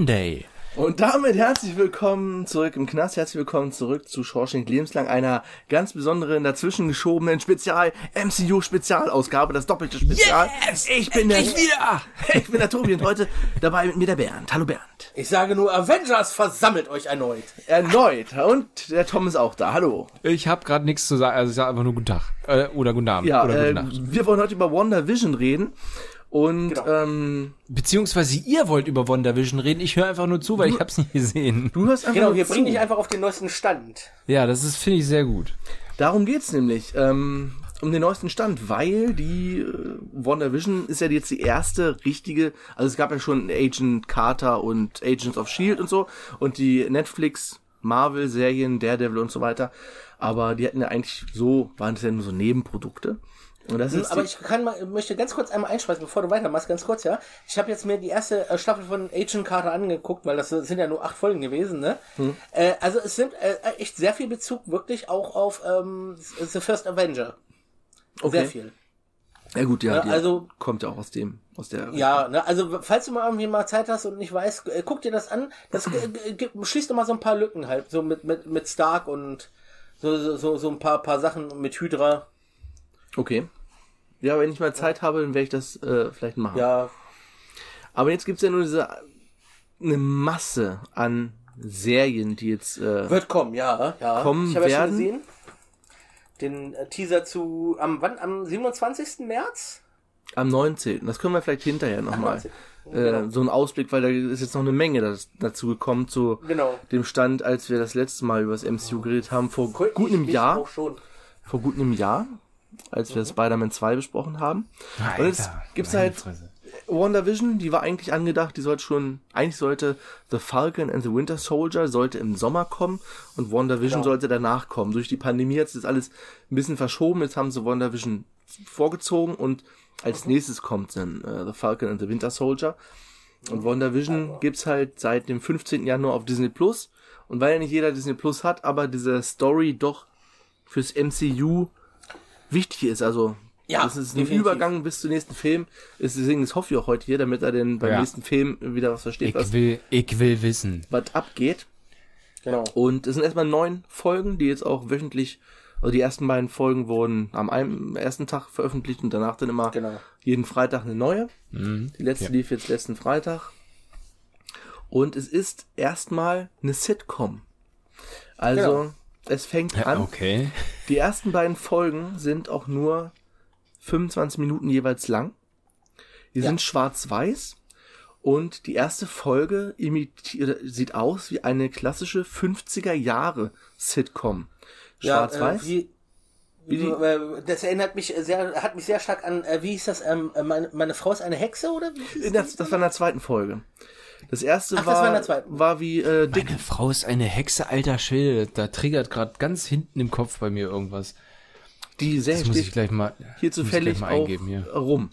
Sunday. Und damit herzlich willkommen zurück im Knast. Herzlich willkommen zurück zu Schorsching Lebenslang, einer ganz besonderen, dazwischen geschobenen Spezial, MCU-Spezialausgabe, das doppelte Spezial. Yes! Ich bin der, Endlich wieder! ich bin der Tobi und heute dabei mit mir der Bernd. Hallo Bernd. Ich sage nur, Avengers versammelt euch erneut. Erneut. Und der Tom ist auch da. Hallo. Ich habe gerade nichts zu sagen, also ich sage einfach nur guten Tag. Äh, oder guten Abend. Ja, oder äh, gute Nacht. wir wollen heute über WandaVision reden. Und Genau. ähm, Beziehungsweise ihr wollt über WandaVision reden, ich höre einfach nur zu, weil ich hab's nicht gesehen. du hörst einfach Genau, nur wir zu. bringen dich einfach auf den neuesten Stand. Ja, das ist, finde ich, sehr gut. Darum geht's nämlich. Ähm, um den neuesten Stand, weil die äh, WandaVision ist ja jetzt die erste richtige, also es gab ja schon Agent Carter und Agents of Shield und so und die Netflix Marvel Serien, Daredevil und so weiter, aber die hatten ja eigentlich so, waren das ja nur so Nebenprodukte. Ist Aber ich kann mal, möchte ganz kurz einmal einschmeißen, bevor du weitermachst, ganz kurz, ja. Ich habe jetzt mir die erste äh, Staffel von Agent Carter angeguckt, weil das sind ja nur acht Folgen gewesen, ne? Hm. Äh, also es sind äh, echt sehr viel Bezug wirklich auch auf ähm, The First Avenger. okay. Sehr viel. Ja gut, ja, Ja, die also- kommt ja auch aus dem, aus der. Ja, ne, also falls du mal irgendwie mal Zeit hast und nicht weißt, äh, guck dir das an. Das schließt mal so ein paar Lücken halt, so mit mit mit Stark und so so so, so ein paar paar Sachen mit Hydra. Okay. Ja, wenn ich mal Zeit habe, dann werde ich das äh, vielleicht machen. Ja, Aber jetzt gibt's ja nur diese eine Masse an Serien, die jetzt äh, Wird kommen, ja, ja. Kommen ich habe ja schon gesehen. Den äh, Teaser zu am wann am 27. März? am 19. Das können wir vielleicht hinterher nochmal. 19.. Äh, Genau. so ein Ausblick, weil da ist jetzt noch eine Menge das, dazu gekommen zu Genau. dem Stand, als wir das letzte Mal über das MCU geredet haben, vor Ich- gut einem Jahr. Vor gut einem Jahr, als Mhm. wir Spider-Man 2 besprochen haben. Und jetzt gibt's halt WandaVision, die war eigentlich angedacht, die sollte schon, eigentlich sollte The Falcon and the Winter Soldier sollte im Sommer kommen und WandaVision Genau. sollte danach kommen. Durch die Pandemie hat sich das alles ein bisschen verschoben, jetzt haben sie WandaVision vorgezogen und als Mhm. nächstes kommt dann äh, The Falcon and the Winter Soldier. Und WandaVision gibt's halt seit dem 15. Januar auf Disney Plus. Und weil ja nicht jeder Disney Plus hat, aber diese Story doch fürs MCU wichtig ist, also Ja, das ist ein definitiv. Übergang bis zum nächsten Film. Ist, deswegen ist Hoffi auch heute hier, damit er denn beim Ja. nächsten Film wieder was versteht, was, Ich will, ich will wissen. was abgeht. Genau. Und es sind erstmal neun Folgen, die jetzt auch wöchentlich, also die ersten beiden Folgen wurden am einem, ersten Tag veröffentlicht und danach dann immer Genau. jeden Freitag eine neue. Mhm. Die letzte Ja. lief jetzt letzten Freitag. Und es ist erstmal eine Sitcom. Also, Genau. es fängt Ja, an. okay. Die ersten beiden Folgen sind auch nur 25 Minuten jeweils lang. Die Ja. sind schwarz-weiß. Und die erste Folge sieht aus wie eine klassische 50er Jahre Sitcom. Schwarz-weiß. Ja, äh, äh, das erinnert mich sehr, hat mich sehr stark an, äh, wie hieß das, ähm, äh, meine, meine Frau ist eine Hexe, oder? Wie das, das war in der zweiten Folge. Das erste Ach, das war, war in der zweiten. war wie äh, Dick. Meine Frau ist eine Hexe, alter Schwede. Da triggert gerade ganz hinten im Kopf bei mir irgendwas. Die Serie Das muss ich gleich mal, hier zufällig mal auch eingeben hier. rum.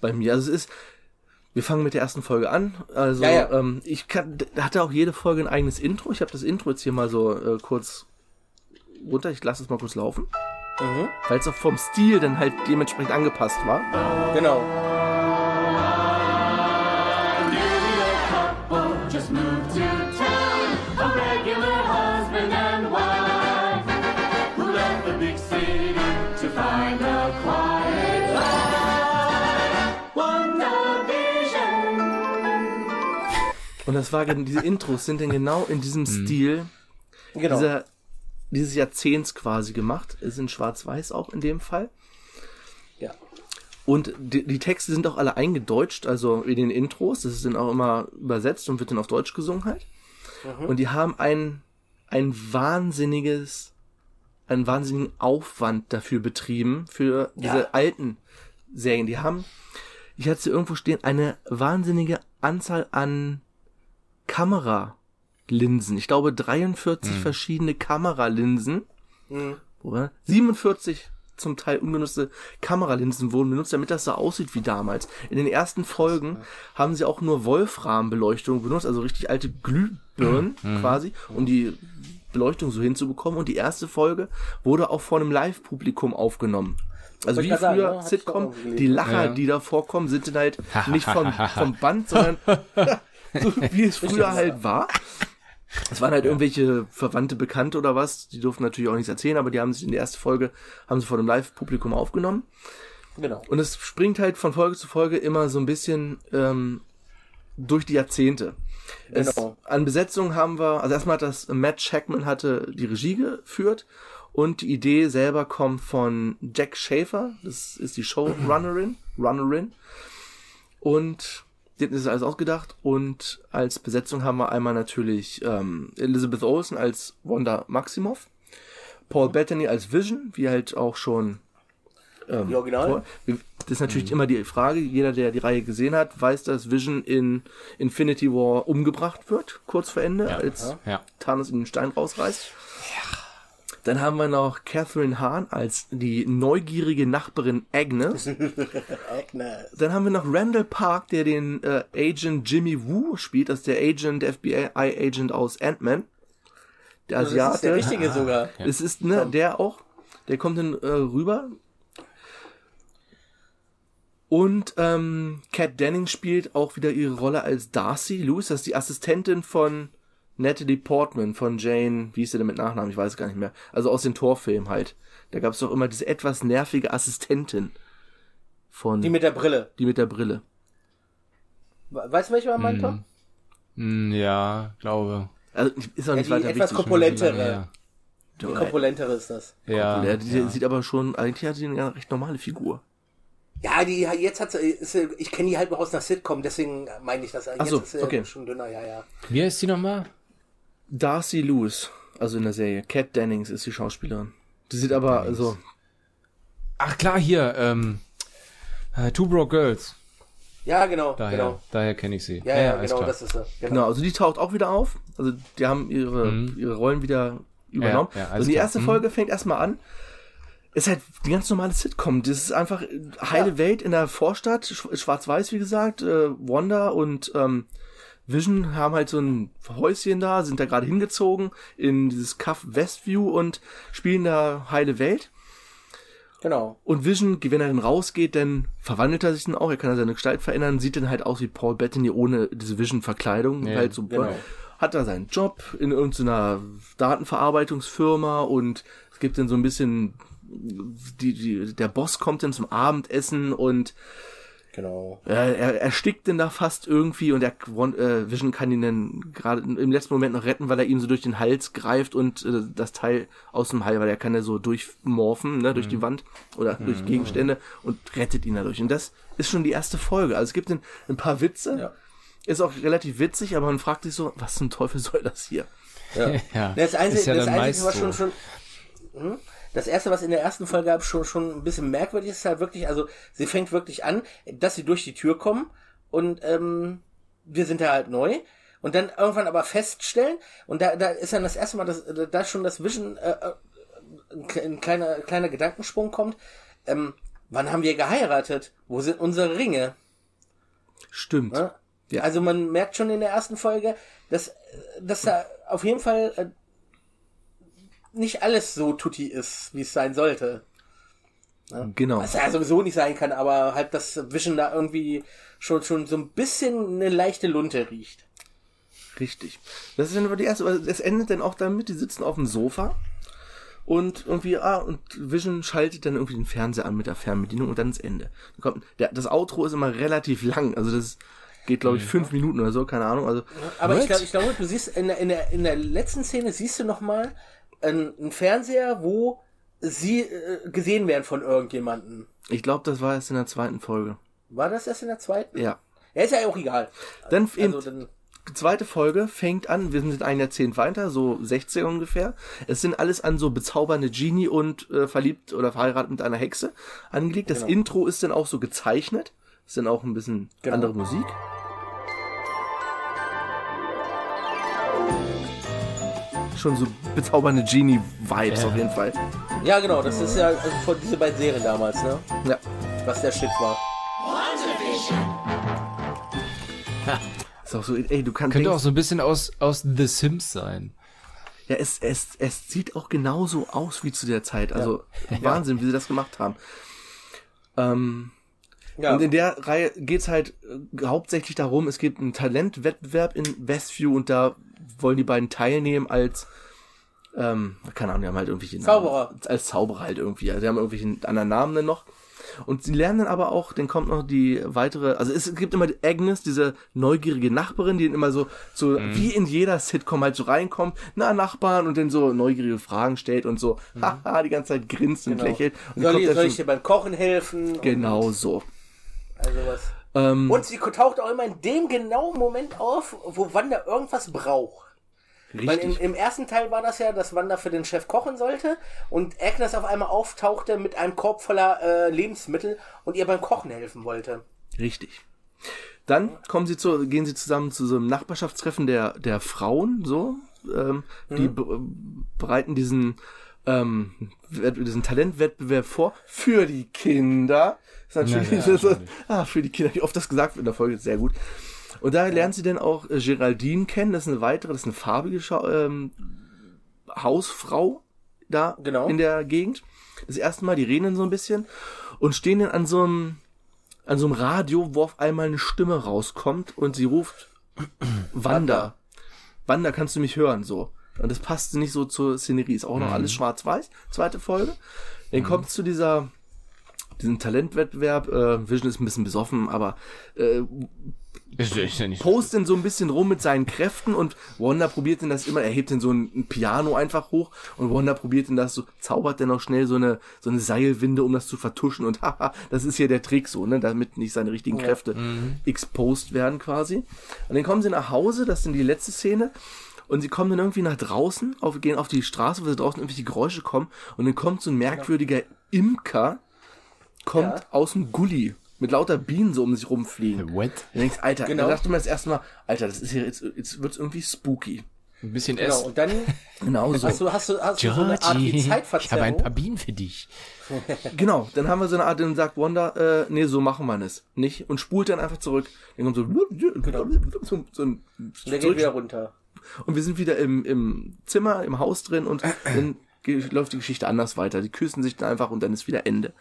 Bei mir. Also es ist, wir fangen mit der ersten Folge an. Also Ja, ja. Ähm, ich kann, hatte auch jede Folge ein eigenes Intro. Ich habe das Intro jetzt hier mal so äh, kurz runter. Ich lasse es mal kurz laufen. Mhm. Weil es auch vom Stil dann halt dementsprechend angepasst war. Genau. Und das war diese Intros sind dann genau in diesem Stil Genau. dieser, dieses Jahrzehnts quasi gemacht. Es sind schwarz-weiß auch in dem Fall. ja. Und die, die Texte sind auch alle eingedeutscht, also in den Intros. Das ist dann auch immer übersetzt und wird dann auf Deutsch gesungen halt. Und die haben ein, ein wahnsinniges, einen wahnsinnigen Aufwand dafür betrieben, für diese Ja. alten Serien. Die haben, ich hatte sie irgendwo stehen, eine wahnsinnige Anzahl an Kameralinsen. Ich glaube 43 verschiedene Kameralinsen. Oder? 47 zum Teil ungenutzte Kameralinsen wurden benutzt, damit das so aussieht wie damals. In den ersten Folgen haben sie auch nur Wolframbeleuchtung benutzt, also richtig alte Glühbirnen quasi, um die Beleuchtung so hinzubekommen. Und die erste Folge wurde auch vor einem Live-Publikum aufgenommen. Also wie früher doch Sitcom, die Lacher, Ja. die da vorkommen, sind dann halt nicht von, vom Band, sondern so wie es früher halt war. Es waren halt irgendwelche Verwandte, Bekannte oder was. Die durften natürlich auch nichts erzählen, aber die haben sich in der ersten Folge, haben sie vor dem Live-Publikum aufgenommen. Genau. Und es springt halt von Folge zu Folge immer so ein bisschen ähm, durch die Jahrzehnte. Es, Genau. an Besetzung haben wir, also erstmal hat das Matt Shackman hatte die Regie geführt und die Idee selber kommt von Jack Schaefer, das ist die Showrunnerin, Runnerin. Und denen ist alles ausgedacht und als Besetzung haben wir einmal natürlich ähm, Elizabeth Olsen als Wanda Maximoff, Paul Bettany als Vision, wie halt auch schon ähm, Die Original? Das ist natürlich immer die Frage, jeder, der die Reihe gesehen hat, weiß, dass Vision in Infinity War umgebracht wird, kurz vor Ende, als Ja. Thanos in den Stein rausreißt. Dann haben wir noch Catherine Hahn als die neugierige Nachbarin Agnes. Agnes. Dann haben wir noch Randall Park, der den äh, Agent Jimmy Woo spielt, das ist der Agent, FBI-Agent aus Ant-Man. Der Also das ist der Asiate. richtige sogar. Es ist, ne, der auch. Der kommt dann äh, rüber. Und ähm, Kat Denning spielt auch wieder ihre Rolle als Darcy Lewis, das ist die Assistentin von Natalie Portman, von Jane, wie ist sie denn mit Nachnamen, ich weiß es gar nicht mehr. Also aus den Torfilmen halt. Da gab es doch immer diese etwas nervige Assistentin von Die mit der Brille. die mit der Brille. Weißt du, welche man meint, Tom? Hm, ja, glaube. Also ist auch nicht die weiter etwas wichtig. korpulentere. Ja. Die korpulentere ist das. Ja, Der, die ja. sieht aber schon, eigentlich hat sie eine recht normale Figur. Ja, die jetzt hat sie- ich kenne die halt noch aus einer Sitcom, deswegen meine ich das. Jetzt so, ist sie okay. schon dünner, ja, ja. Wie heißt die nochmal? Darcy Lewis, also in der Serie. Kat Dennings ist die Schauspielerin. Die sieht aber, also, Ach klar, hier, ähm, äh, Two Broke Girls. Ja, genau, Daher, genau. daher kenne ich sie. Ja, ja, alles genau, klar. das ist sie. Genau. genau, also die taucht auch wieder auf. Also die haben ihre, ihre Rollen wieder übernommen. Ja, ja, also die klar. erste Mhm. Folge fängt erstmal an. Ist halt die ganz normale Sitcom. Das ist einfach heile Ja. Welt in der Vorstadt, Sch- schwarz-weiß, wie gesagt. Äh, Wanda und ähm, Vision haben halt so ein Häuschen da, sind da gerade hingezogen in dieses Kaff Westview und spielen da heile Welt. genau. Und Vision, wenn er dann rausgeht, dann verwandelt er sich dann auch, er kann seine Gestalt verändern, sieht dann halt aus wie Paul Bettany ohne diese Vision-Verkleidung, Ja, halt so, genau. hat da seinen Job in irgendeiner Datenverarbeitungsfirma und es gibt dann so ein bisschen, die, die, der Boss kommt dann zum Abendessen und Genau. er erstickt denn da fast irgendwie und der äh, Vision kann ihn dann gerade im letzten Moment noch retten, weil er ihm so durch den Hals greift und äh, das Teil aus dem Hals, weil er kann ja so durchmorphen, ne, durch die Wand oder durch Gegenstände und rettet ihn dadurch. Und das ist schon die erste Folge. Also es gibt ein, ein paar Witze. Ja. Ist auch relativ witzig, aber man fragt sich so, was zum Teufel soll das hier? Ja. Ja, Das Einzige, ist ja das Einzige was schon, schon, hm? Das erste, was in der ersten Folge gab, schon, schon ein bisschen merkwürdig ist, ist halt wirklich, also, sie fängt wirklich an, dass sie durch die Tür kommen und, ähm, wir sind da halt neu und dann irgendwann aber feststellen und da, da ist dann das erste Mal, dass, da schon das Vision, äh, äh, ein kle- ein kleiner, kleiner Gedankensprung kommt, ähm, wann haben wir geheiratet? Wo sind unsere Ringe? Stimmt. Ne? Ja. Also man merkt schon in der ersten Folge, dass, dass da auf jeden Fall äh, nicht alles so tutti ist, wie es sein sollte. Genau. Was ja sowieso nicht sein kann, aber halt das Vision da irgendwie schon, schon so ein bisschen eine leichte Lunte riecht. Richtig. Das ist dann aber die erste, es endet dann auch damit, die sitzen auf dem Sofa und irgendwie, ah, und Vision schaltet dann irgendwie den Fernseher an mit der Fernbedienung und dann ins Ende. Dann kommt, der, das Outro ist immer relativ lang, also das geht, glaube ich, fünf Minuten oder so, keine Ahnung. Also Aber ich What? glaube, ich glaube, du siehst in der, in der, in der letzten Szene siehst du noch einen, einen Fernseher, wo sie äh, gesehen werden von irgendjemanden. ich glaube, das war erst in der zweiten Folge. War das erst in der zweiten? Ja. Ja, ist ja auch egal. Dann eben Also dann, zweite Folge fängt an, wir sind ein Jahrzehnt weiter, so 16 ungefähr. Es sind alles an so bezaubernde Genie und äh, verliebt oder verheiratet mit einer Hexe angelegt. Das Genau. Intro ist dann auch so gezeichnet. Ist dann auch ein bisschen Genau. andere Musik. Schon so bezaubernde Genie-Vibes Ja. auf jeden Fall. Ja, genau, das ist ja also von diese beiden Serien damals, ne? Ja. Was der Shit war. Ist auch so, ey, du kannst Könnte auch so ein bisschen aus, aus The Sims sein. Ja, es, es, es sieht auch genauso aus wie zu der Zeit. Also Wahnsinn, wie sie das gemacht haben. Ähm, Ja, Und in der Reihe geht's halt äh, hauptsächlich darum, es gibt einen Talentwettbewerb in Westview und da wollen die beiden teilnehmen als, ähm, keine Ahnung, die haben halt irgendwelche Namen. Zauberer. Als Zauberer halt irgendwie. Also die haben irgendwelchen anderen Namen dann noch. Und sie lernen dann aber auch, dann kommt noch die weitere, also es gibt immer die Agnes, diese neugierige Nachbarin, die dann immer so, so Mhm. wie in jeder Sitcom halt so reinkommt, na Nachbarn und dann so neugierige Fragen stellt und so, haha, die ganze Zeit grinst und Mhm. genau. lächelt. Und Soll, kommt ich, soll schon- ich dir beim Kochen helfen? Genau so. Also was. Ähm, Und sie taucht auch immer in dem genauen Moment auf, wo Wanda irgendwas braucht. Weil im, richtig. im ersten Teil war das ja, dass Wanda für den Chef kochen sollte und Agnes auf einmal auftauchte mit einem Korb voller äh, Lebensmittel und ihr beim Kochen helfen wollte. Richtig. Dann kommen sie zu, gehen sie zusammen zu so einem Nachbarschaftstreffen der, der Frauen, so. Ähm, Die be bereiten diesen, ähm, diesen Talentwettbewerb vor für die Kinder. Das ist natürlich, Ja, ja, das ist, ah, für die Kinder, wie oft das gesagt wird in der Folge, sehr gut. Und da lernt sie dann auch äh, Geraldine kennen, das ist eine weitere, das ist eine farbige Schau ähm, Hausfrau da Genau. in der Gegend. Das erste Mal, die reden dann so ein bisschen und stehen dann an so einem an so einem Radio, wo auf einmal eine Stimme rauskommt und sie ruft Wanda. Wanda, kannst du mich hören? So. Und das passt nicht so zur Szenerie. Ist auch noch alles schwarz-weiß. Zweite Folge. Dann kommt zu dieser, diesen Talentwettbewerb. Äh, Vision ist ein bisschen besoffen, aber äh, Ist, ist ja nicht postet so ein bisschen rum mit seinen Kräften und Wanda probiert denn das immer, er hebt denn so ein, ein Piano einfach hoch und Wanda probiert denn das so, zaubert dann auch schnell so eine, so eine Seilwinde, um das zu vertuschen und haha, das ist hier der Trick so, ne, damit nicht seine richtigen Kräfte exposed werden quasi. Und dann kommen sie nach Hause, das ist dann die letzte Szene. Und sie kommen dann irgendwie nach draußen, auf, gehen auf die Straße, wo sie draußen irgendwelche Geräusche kommen. Und dann kommt so ein merkwürdiger Imker, kommt Ja. aus dem Gully mit lauter Bienen so um sich rumfliegen. What? Du denkst, Alter, Genau. da dachte man das erste Mal, Alter, das ist hier jetzt, jetzt wird's irgendwie spooky. Ein bisschen Genau, S. und dann Genau so. hast du, hast du, hast du so eine Art wie Georgie, ich habe ein Zeitverzerrung. paar Bienen für dich. Genau, dann haben wir so eine Art, dann sagt Wanda, äh, nee, so machen wir es nicht. Und spult dann einfach zurück. Dann kommt so, so, so ein Und der geht wieder runter. Und wir sind wieder im, im Zimmer, im Haus drin und dann läuft die Geschichte anders weiter. Die küssen sich dann einfach und dann ist wieder Ende.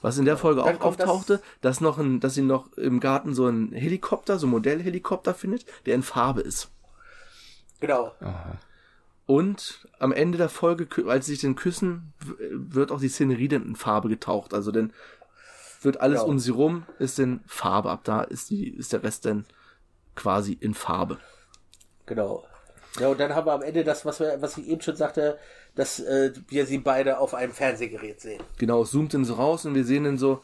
Was in der Folge Dann auch kommt das- auftauchte, dass noch ein, dass sie noch im Garten so einen Helikopter, so einen Modellhelikopter findet, der in Farbe ist. Genau. Und am Ende der Folge, als sie sich dann küssen, wird auch die Szenerie dann in Farbe getaucht. Also dann wird alles Genau. um sie rum, ist in Farbe. Ab da ist die, ist der Rest dann quasi in Farbe. Genau. Ja, und dann haben wir am Ende das, was, wir, was ich eben schon sagte, dass äh, wir sie beide auf einem Fernsehgerät sehen. Genau, es zoomt dann so raus und wir sehen dann so,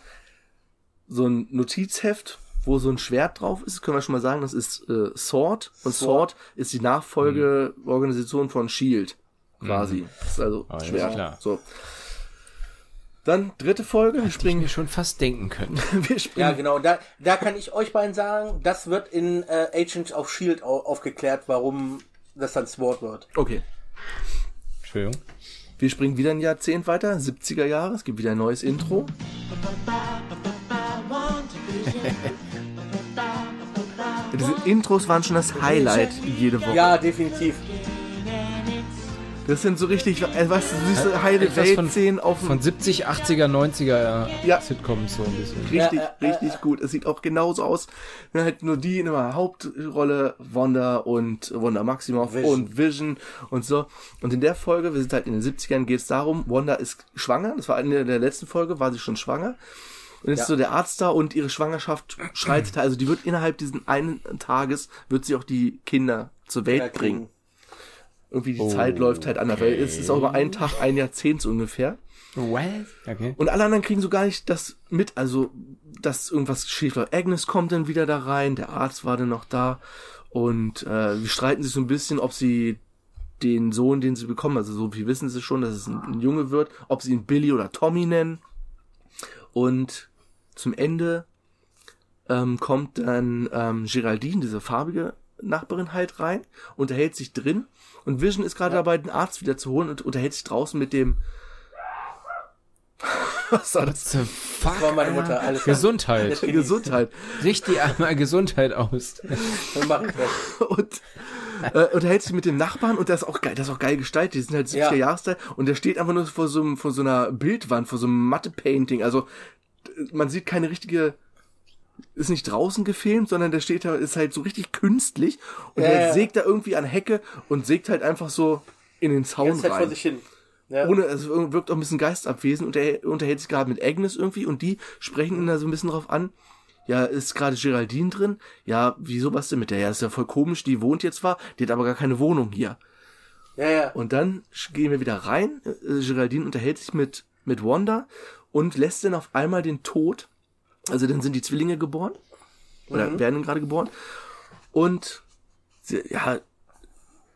so ein Notizheft, wo so ein Schwert drauf ist. Können wir schon mal sagen, das ist äh, Sword. Und Sword, Sword. ist die Nachfolgeorganisation von Shield. Quasi. Das ist also ja, Schwert. klar. So. Dann dritte Folge. Wir Ich springen, mir schon fast denken können. wir springen Ja, genau. Da, da kann ich euch beiden sagen, das wird in äh, Agents of Shield au aufgeklärt, warum das dann Sword wird. Okay. Entschuldigung. Wir springen wieder ein Jahrzehnt weiter, 70er Jahre. Es gibt wieder ein neues Intro. Diese Intros waren schon das Highlight jede Woche. Ja, definitiv. Das sind so richtig, äh, weißt du, süße von- Weltszenen auf dem Von 70, 80er, 90er Ja. Sitcoms so ein bisschen. Richtig, Ja, äh, richtig gut. Es sieht auch genauso aus. Dann halt nur die in der Hauptrolle, Wanda und Wanda Maximoff Vision. und Vision und so. Und in der Folge, wir sind halt in den 70ern, geht es darum, Wanda ist schwanger. Das war eine der letzten Folge, war sie schon schwanger. Und jetzt Ja. ist so der Arzt da und ihre Schwangerschaft schreitet. Also die wird innerhalb diesen einen Tages, wird sie auch die Kinder zur Welt Ja, bringen. Irgendwie die Zeit läuft halt anders, weil es ist auch über einen Tag, ein Jahrzehnt so ungefähr. What? Okay. Und alle anderen kriegen so gar nicht das mit, also, dass irgendwas schief läuft. Agnes kommt dann wieder da rein, der Arzt war dann noch da. Und äh, wir streiten sich so ein bisschen, ob sie den Sohn, den sie bekommen, also so viel wissen sie schon, dass es ein, ein Junge wird, ob sie ihn Billy oder Tommy nennen. Und zum Ende ähm, kommt dann ähm, Geraldine, diese farbige Nachbarin halt rein, unterhält sich drin und Vision ist gerade dabei, den Arzt wieder zu holen und unterhält sich draußen mit dem Was war das? The fuck? Das war meine Mutter, alles. Gesundheit. Gesundheit. Richte einmal Gesundheit aus. Und äh, unterhält sich mit dem Nachbarn und das ist auch geil, das ist auch geil gestaltet. Die sind halt 70er Ja. Und der steht einfach nur vor so, einem, vor so einer Bildwand, vor so einem Matte-Painting. Also man sieht keine richtige, ist nicht draußen gefilmt, sondern der steht da, ist halt so richtig künstlich und Ja, der ja. sägt da irgendwie an Hecke und sägt halt einfach so in den Zaun Zeit vor rein. sich hin. Ja. Ohne, es wirkt auch ein bisschen geistabwesend und er unterhält sich gerade mit Agnes irgendwie und die sprechen ihn da so ein bisschen drauf an. Ja, ist gerade Geraldine drin? Ja, wieso was denn mit der? Ja, ist ja voll komisch, die wohnt jetzt zwar, die hat aber gar keine Wohnung hier. ja, ja. Und dann gehen wir wieder rein. Äh, Geraldine unterhält sich mit, mit Wanda und lässt dann auf einmal den Tod. Also dann sind die Zwillinge geboren. Oder werden gerade geboren. Und sie, ja,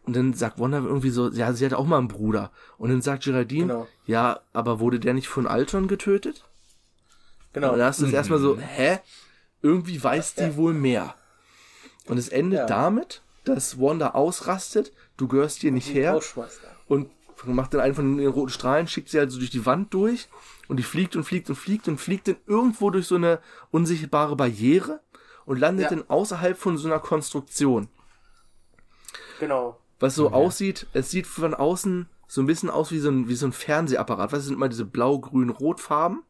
und dann sagt Wanda irgendwie so, ja, sie hat auch mal einen Bruder. Und dann sagt Geraldine, Genau. ja, aber wurde der nicht von Alton getötet? Genau. Und da hast du es erstmal so, hä? Irgendwie weiß die wohl mehr. Und es endet Ja. damit, dass Wanda ausrastet, du gehörst hier nicht her und macht dann einen von den roten Strahlen, schickt sie halt so durch die Wand durch und die fliegt und fliegt und fliegt und fliegt dann irgendwo durch so eine unsichtbare Barriere und landet Ja. dann außerhalb von so einer Konstruktion. Genau. Was so aussieht, es sieht von außen so ein bisschen aus wie so ein, wie so ein Fernsehapparat. Was sind immer diese blau, grün, rot Farben?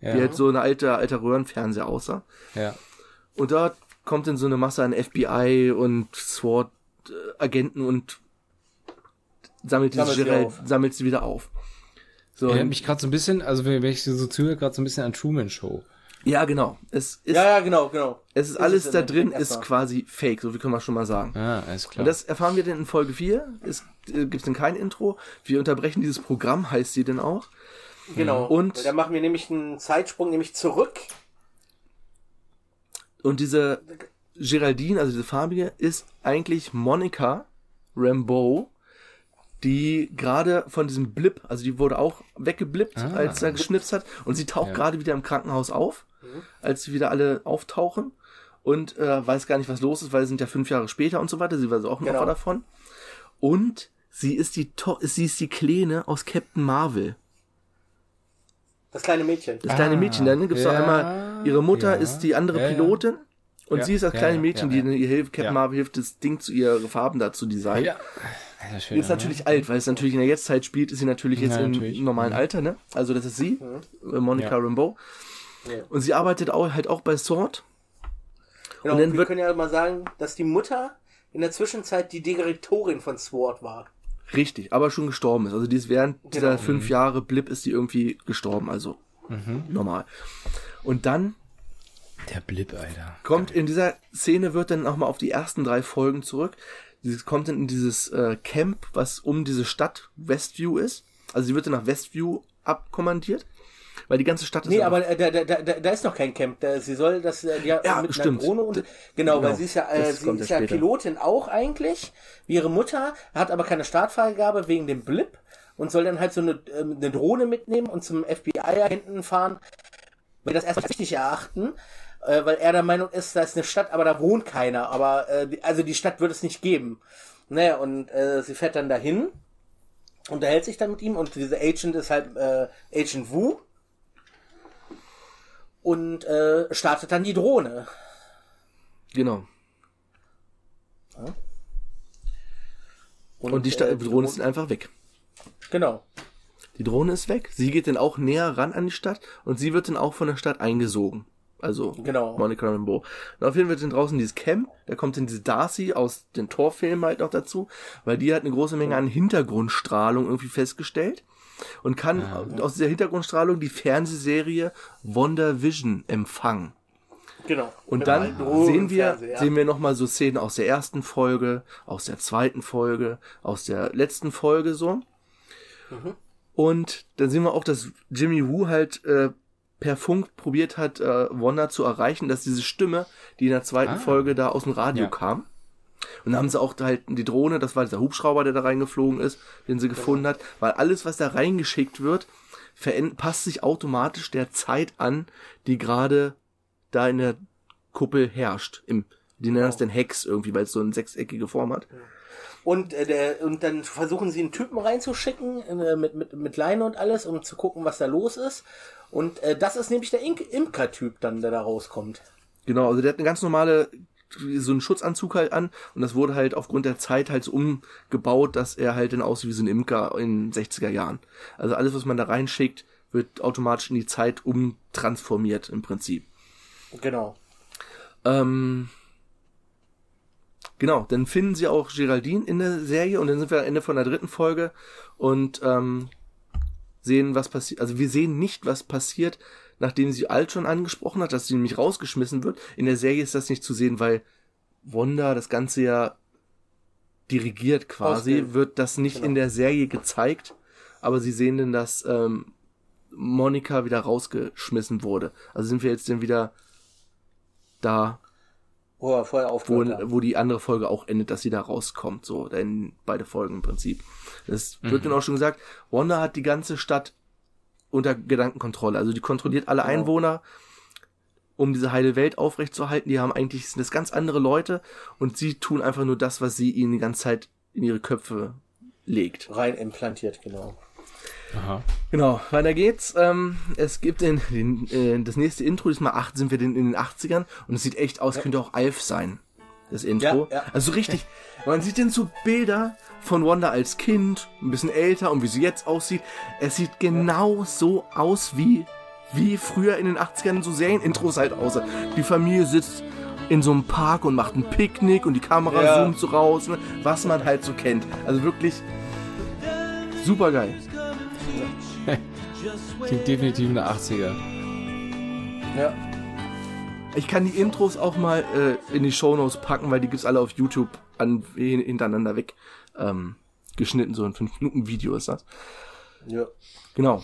Ja. Wie halt so eine alte, alter Röhrenfernseher aussah. ja. Und dort kommt dann so eine Masse an FBI und SWAT-Agenten und sammelt, diese Sammelt sie Gerald, auf. sammelt sie wieder auf. So, Erinnert mich gerade so ein bisschen, also wenn wenn ich so zuhöre, gerade so ein bisschen an Truman Show. ja, genau. Es ist, Ja, ja, genau, genau. es ist Ist alles es da drin, ist erstmal. quasi fake, so wie können wir schon mal sagen. Ah, alles klar. Und das erfahren wir dann in Folge 4. Es äh, gibt dann kein Intro. Wir unterbrechen dieses Programm, heißt sie denn auch. Genau. Und- da machen wir nämlich einen Zeitsprung, nämlich zurück. Und diese Geraldine, also diese farbige, ist eigentlich Monica Rambeau, die gerade von diesem Blip, also die wurde auch weggeblippt, Ah. als er geschnipst hat. Und sie taucht Ja. gerade wieder im Krankenhaus auf, als sie wieder alle auftauchen. Und äh, weiß gar nicht, was los ist, weil sie sind ja fünf Jahre später und so weiter. Sie war so auch ein Genau. Opfer davon. Und sie ist die to sie ist die Kleine aus Captain Marvel. Das kleine Mädchen. Das kleine Ah, Mädchen, dann gibt's doch ja, einmal, ihre Mutter ja, ist die andere ja, ja. Pilotin und Ja, sie ist das kleine ja, Mädchen, ja, die ihr hilft, Captain Ja. Marvel hilft, das Ding zu ihre Farben da zu designen. ja. Alter, schön, Die ist natürlich alt, weil es natürlich in der Jetztzeit spielt, ist sie natürlich jetzt Ja, im natürlich. normalen Mhm. Alter, ne? Also das ist sie, äh, Monica Ja. Rambeau. Ja. Und sie arbeitet auch halt auch bei Sword. Genau, Und dann wir wird- können ja mal sagen, dass die Mutter in der Zwischenzeit die Direktorin von SWORD war. Richtig, aber schon gestorben ist. Also die ist während dieser Genau. fünf Jahre Blip ist die irgendwie gestorben, also Mhm. normal. Und dann Der Blip, Alter. kommt in dieser Szene wird dann auch mal auf die ersten drei Folgen zurück. Sie kommt dann in dieses äh, Camp, was um diese Stadt Westview ist. Also sie wird dann nach Westview abkommandiert, weil die ganze Stadt ist Nee, aber äh, da, da, da, da ist noch kein Camp. Da, sie soll das äh, ja, Ja, mit stimmt. einer Drohne und D- genau, weil genau. sie ist ja, äh, sie ist ja ja später. Pilotin auch eigentlich, wie ihre Mutter, hat aber keine Startfreigabe wegen dem Blip und soll dann halt so eine, ähm, eine Drohne mitnehmen und zum FBI-Agenten fahren, weil das erstmal wichtig erachten, äh, weil er der Meinung ist, da ist eine Stadt, aber da wohnt keiner, aber äh, die- also die Stadt wird es nicht geben. Naja, und äh, sie fährt dann dahin, unterhält sich dann mit ihm und diese Agent ist halt äh, Agent Wu und äh, startet dann die Drohne. genau. Und, die Stadt äh, Drohne ist einfach weg. Genau. Die Drohne ist weg. Sie geht dann auch näher ran an die Stadt und sie wird dann auch von der Stadt eingesogen. Also Genau. Monica Rambeau. Und auf jeden Fall wird dann draußen dieses Camp, da kommt dann diese Darcy aus den Torfilmen halt noch dazu, weil die hat eine große Menge an Hintergrundstrahlung irgendwie festgestellt und kann aus dieser Hintergrundstrahlung die Fernsehserie Wonder Vision empfangen. Genau. Und dann sehen wir, ja. sehen wir nochmal so Szenen aus der ersten Folge, aus der zweiten Folge, aus der letzten Folge so. Mhm. Und dann sehen wir auch, dass Jimmy Woo halt äh, per Funk probiert hat, äh, Wanda zu erreichen, dass diese Stimme, die in der zweiten Ah. Folge da aus dem Radio Ja. kam, Und dann haben sie auch da halt die Drohne, das war dieser Hubschrauber, der da reingeflogen ist, den sie gefunden hat, weil alles, was da reingeschickt wird, passt sich automatisch der Zeit an, die gerade da in der Kuppel herrscht. Im, die nennen das den Hex irgendwie, weil es so eine sechseckige Form hat. Und, äh, der, und dann versuchen sie einen Typen reinzuschicken äh, mit, mit, mit Leine und alles, um zu gucken, was da los ist. Und äh, das ist nämlich der Imker-Typ dann, der da rauskommt. Genau, also der hat eine ganz normale, so einen Schutzanzug halt an und das wurde halt aufgrund der Zeit halt so umgebaut, dass er halt dann aussieht wie so ein Imker in 60er Jahren. Also alles, was man da reinschickt, wird automatisch in die Zeit umtransformiert im Prinzip. Genau. Ähm, genau, dann finden sie auch Geraldine in der Serie und dann sind wir am Ende von der dritten Folge und ähm, sehen, was passiert. Also wir sehen nicht, was passiert, nachdem sie Alt schon angesprochen hat, dass sie nämlich rausgeschmissen wird. In der Serie ist das nicht zu sehen, weil Wanda das Ganze ja dirigiert quasi, Ausge- wird das nicht genau. in der Serie gezeigt, aber sie sehen dann, dass ähm, Monika wieder rausgeschmissen wurde. Also sind wir jetzt dann wieder da, Wo er vorher wo, aufgehört hat. wo die andere Folge auch endet, dass sie da rauskommt, so, denn beide Folgen im Prinzip. Das wird dann auch schon gesagt, Wanda hat die ganze Stadt unter Gedankenkontrolle, also die kontrolliert alle Einwohner, um diese heile Welt aufrechtzuerhalten. Die haben eigentlich, sind das ganz andere Leute und sie tun einfach nur das, was sie ihnen die ganze Zeit in ihre Köpfe legt. Rein implantiert, genau. Aha. Genau, weiter geht's. Ähm, es gibt in, den, äh, das nächste Intro, diesmal acht sind wir in, in den 80ern und es sieht echt aus, könnte auch Alf sein. Das Intro. Ja, ja. Also so richtig, man sieht denn so Bilder von Wanda als Kind, ein bisschen älter und wie sie jetzt aussieht. Es sieht genau so aus wie, wie früher in den 80ern so Serienintros halt aussah. Die Familie sitzt in so einem Park und macht ein Picknick und die Kamera Ja. zoomt so raus, ne? was man halt so kennt. Also wirklich super geil. Klingt definitiv eine 80er. Ja. Ich kann die Intros auch mal äh, in die Shownotes packen, weil die gibt's alle auf YouTube an, hin- hintereinander weg ähm, geschnitten. So ein 5-Minuten-Video ist das. Ja. Genau.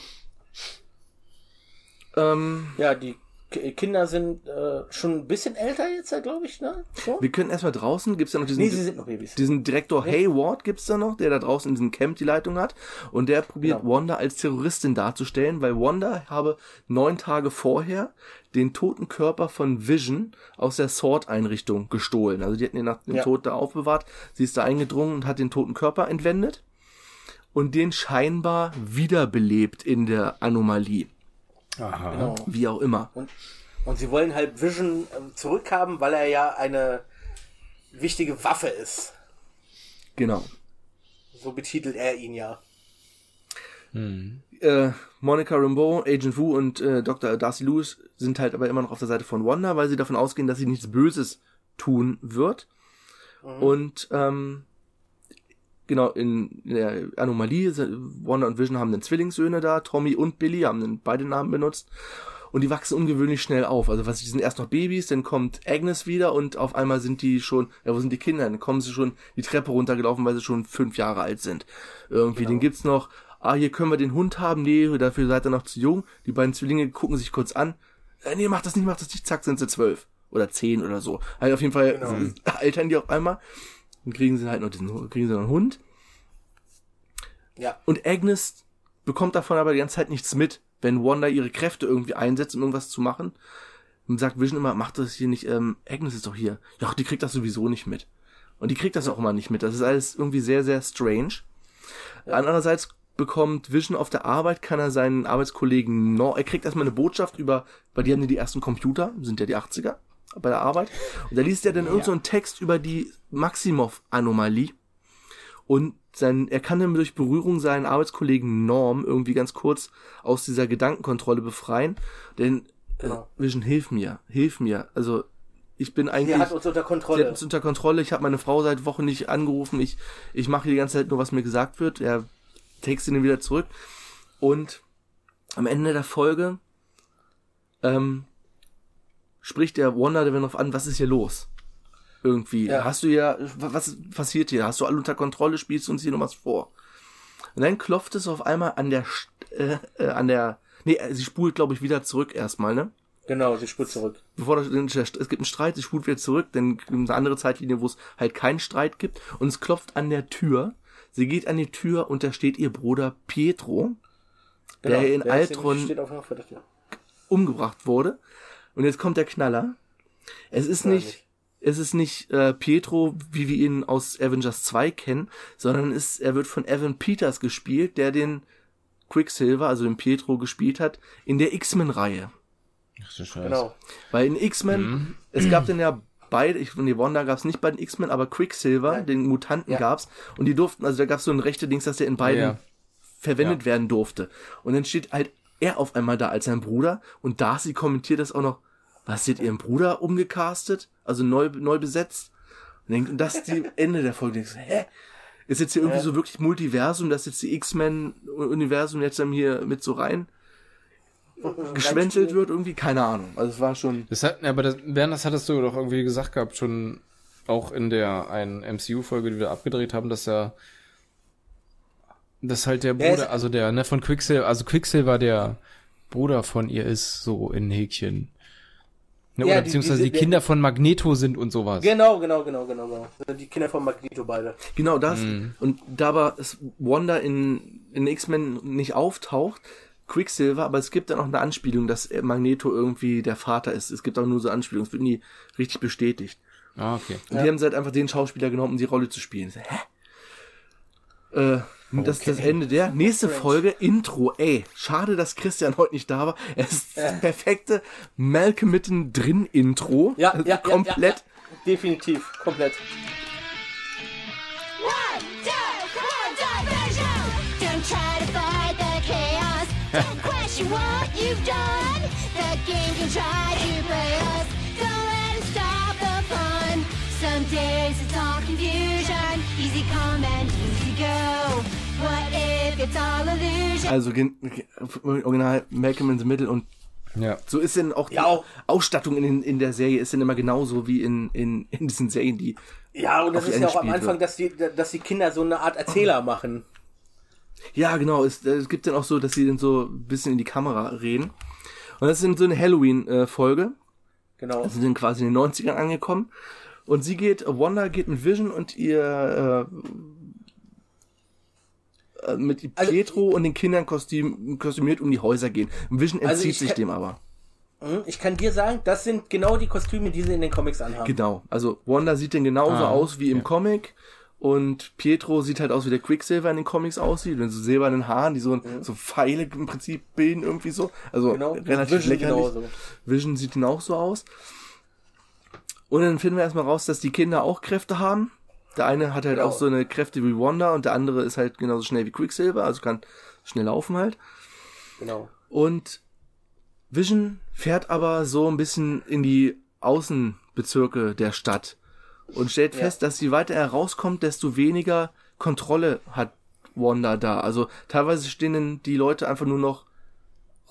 Ähm, Ja, die Kinder sind äh, schon ein bisschen älter jetzt, glaube ich, ne? Schon? wir können erstmal draußen, gibt's ja noch diesen, Nee, sie sind noch Babys. diesen Direktor Hayward gibt's da noch, der da draußen in diesem Camp die Leitung hat. Und der probiert Genau. Wanda als Terroristin darzustellen, weil Wanda habe neun Tage vorher den toten Körper von Vision aus der Sword-Einrichtung gestohlen. Also die hatten ihn nach dem Ja. Tod da aufbewahrt. Sie ist da eingedrungen und hat den toten Körper entwendet und den scheinbar wiederbelebt in der Anomalie. Aha. Genau. Wie auch immer. Und, und sie wollen halt Vision ähm, zurückhaben, weil er ja eine wichtige Waffe ist. Genau. So betitelt er ihn ja. äh, Monica Rambeau, Agent Wu und äh, Dr. Darcy Lewis sind halt aber immer noch auf der Seite von Wanda, weil sie davon ausgehen, dass sie nichts Böses tun wird. Und ähm, genau, in, in der Anomalie, Wanda und Vision haben dann Zwillingssöhne da, Tommy und Billy haben dann beide Namen benutzt. Und die wachsen ungewöhnlich schnell auf. Also was, die sind erst noch Babys, dann kommt Agnes wieder und auf einmal sind die schon, ja, wo sind die Kinder? Dann kommen sie schon die Treppe runtergelaufen, weil sie schon fünf Jahre alt sind. Irgendwie, den gibt's noch, ah, hier können wir den Hund haben, nee, dafür seid ihr noch zu jung. Die beiden Zwillinge gucken sich kurz an, äh, nee, mach das nicht, mach das nicht, zack, sind sie zwölf. Oder zehn oder so. Halt auf jeden Fall altern die auf einmal. Dann kriegen sie halt noch diesen, kriegen sie noch einen Hund. Ja. Und Agnes bekommt davon aber die ganze Zeit nichts mit, wenn Wanda ihre Kräfte irgendwie einsetzt, um irgendwas zu machen. Und sagt Vision immer, mach das hier nicht, ähm, Agnes ist doch hier. Ja, die kriegt das sowieso nicht mit. Und die kriegt das auch immer nicht mit. Das ist alles irgendwie sehr, sehr strange. Andererseits bekommt Vision auf der Arbeit, kann er seinen Arbeitskollegen noch, er kriegt erstmal eine Botschaft über, weil die haben ja die ersten Computer, sind ja die 80er bei der Arbeit. Und da liest er dann irgend so einen Text über die Maximov-Anomalie. Und sein, er kann dann durch Berührung seinen Arbeitskollegen Norm irgendwie ganz kurz aus dieser Gedankenkontrolle befreien. Denn äh, Genau. Vision, hilf mir, hilf mir. Also ich bin eigentlich. Sie hat uns unter Sie hat Kontrolle. uns unter Kontrolle. Ich habe meine Frau seit Wochen nicht angerufen. Ich, ich mache die ganze Zeit nur, was mir gesagt wird. Er textet ihn wieder zurück. Und am Ende der Folge ähm, spricht der Wanda darauf an, was ist hier los? Irgendwie. Ja. Hast du ja, was passiert hier? Hast du alle unter Kontrolle? Spielst du uns hier noch was vor? Und dann klopft es auf einmal an der, St- äh, äh, an der, nee, äh, sie spult, glaube ich, wieder zurück erstmal, ne? Genau, sie spurt zurück. bevor das, es gibt einen Streit, sie spult wieder zurück, dann gibt es eine andere Zeitlinie, wo es halt keinen Streit gibt und es klopft an der Tür. Sie geht an die Tür und da steht ihr Bruder Pietro, der in Genau, Altron Fall vor der Tür. umgebracht wurde. Und jetzt kommt der Knaller. Es ist nicht, nicht. es ist nicht äh, Pietro, wie wir ihn aus Avengers 2 kennen, sondern ist, er wird von Evan Peters gespielt, der den Quicksilver, also den Pietro gespielt hat, in der X-Men-Reihe. Ach du Scheiße. Genau. Weil in X-Men, es gab dann ja beide, ich nee, Wanda gab's nicht bei den X-Men, aber Quicksilver, Nein. den Mutanten Ja. gab's und die durften, also da gab's so ein rechte Dings, dass der in beiden Ja. verwendet Ja. werden durfte. Und dann steht halt er auf einmal da als sein Bruder und Darcy kommentiert das auch noch, was seht ihren Bruder umgecastet, also neu, neu besetzt? Und das ist die Ende der Folge. Denkst, hä? Ist jetzt hier irgendwie Ja. so wirklich Multiversum, dass jetzt die X-Men-Universum jetzt dann hier mit so rein geschwänzelt wird irgendwie? Keine Ahnung. Also es war schon. Das hat, ja, aber das, Bernd, das hattest du doch irgendwie gesagt gehabt, schon auch in der einen MCU-Folge, die wir abgedreht haben, dass er dass halt der Ja, Bruder, es- also der, ne, von Quicksilver, also Quicksilver der Bruder von ihr ist, so in Häkchen. Ne, Ja, oder die- beziehungsweise die- die, Kinder von Magneto sind und sowas. Genau, genau, genau, genau, genau. Das sind Die Kinder von Magneto beide. Genau das. Mhm. Und da aber es Wanda in, in X-Men nicht auftaucht, Quicksilver, aber es gibt dann auch eine Anspielung, dass Magneto irgendwie der Vater ist. Es gibt auch nur so Anspielungen, es wird nie richtig bestätigt. Ah, okay. Und die haben sie halt einfach den Schauspieler genommen, um die Rolle zu spielen. Ich so, Hä? Äh, das ist das Ende der. Nächste Folge, Intro. Ey, schade, dass Christian heute nicht da war. Es ist das perfekte Malcolm mittendrin Intro. Ja, Also ja, komplett. Ja, ja, ja. Definitiv, komplett. One, two, come on, diversion! Don't try to fight the chaos. Don't question what you've done. The game can try to play us. Don't let it stop the fun. Some days it's all confusion. Easy come Also original Malcolm in the Middle und Ja. so ist denn auch die Ja, auch- Ausstattung in, in der Serie ist dann immer genauso wie in, in, in diesen Serien, die Ja, und das ist ja auch am Anfang, dass die, dass die Kinder so eine Art Erzähler machen. Ja, genau. Es, es gibt dann auch so, dass sie dann so ein bisschen in die Kamera reden. Und das ist so eine Halloween-Folge. Genau. Also sind quasi in den 90ern angekommen. Und sie geht, Wanda geht mit Vision und ihr äh, mit Also- Pietro und den Kindern kostüm, kostümiert um die Häuser gehen. Vision entzieht Also ich sich kann- dem aber. Hm, Ich kann dir sagen, das sind genau die Kostüme, die sie in den Comics anhaben. Genau. Also Wanda sieht dann genauso Ah, aus wie im Comic. Und Pietro sieht halt aus, wie der Quicksilver in den Comics aussieht, mit so silbernen Haaren, die so, so Pfeile im Prinzip bilden irgendwie so. Also Mhm. Genau. relativ Vision lächerlich. genauso. Vision sieht ihn auch so aus. Und dann finden wir erstmal raus, dass die Kinder auch Kräfte haben. Der eine hat halt Genau. auch so eine Kräfte wie Wanda und der andere ist halt genauso schnell wie Quicksilver, also kann schnell laufen halt. Genau. Und Vision fährt aber so ein bisschen in die Außenbezirke der Stadt und stellt Ja. fest, dass je weiter er rauskommt, desto weniger Kontrolle hat Wanda da. Also teilweise stehen die Leute einfach nur noch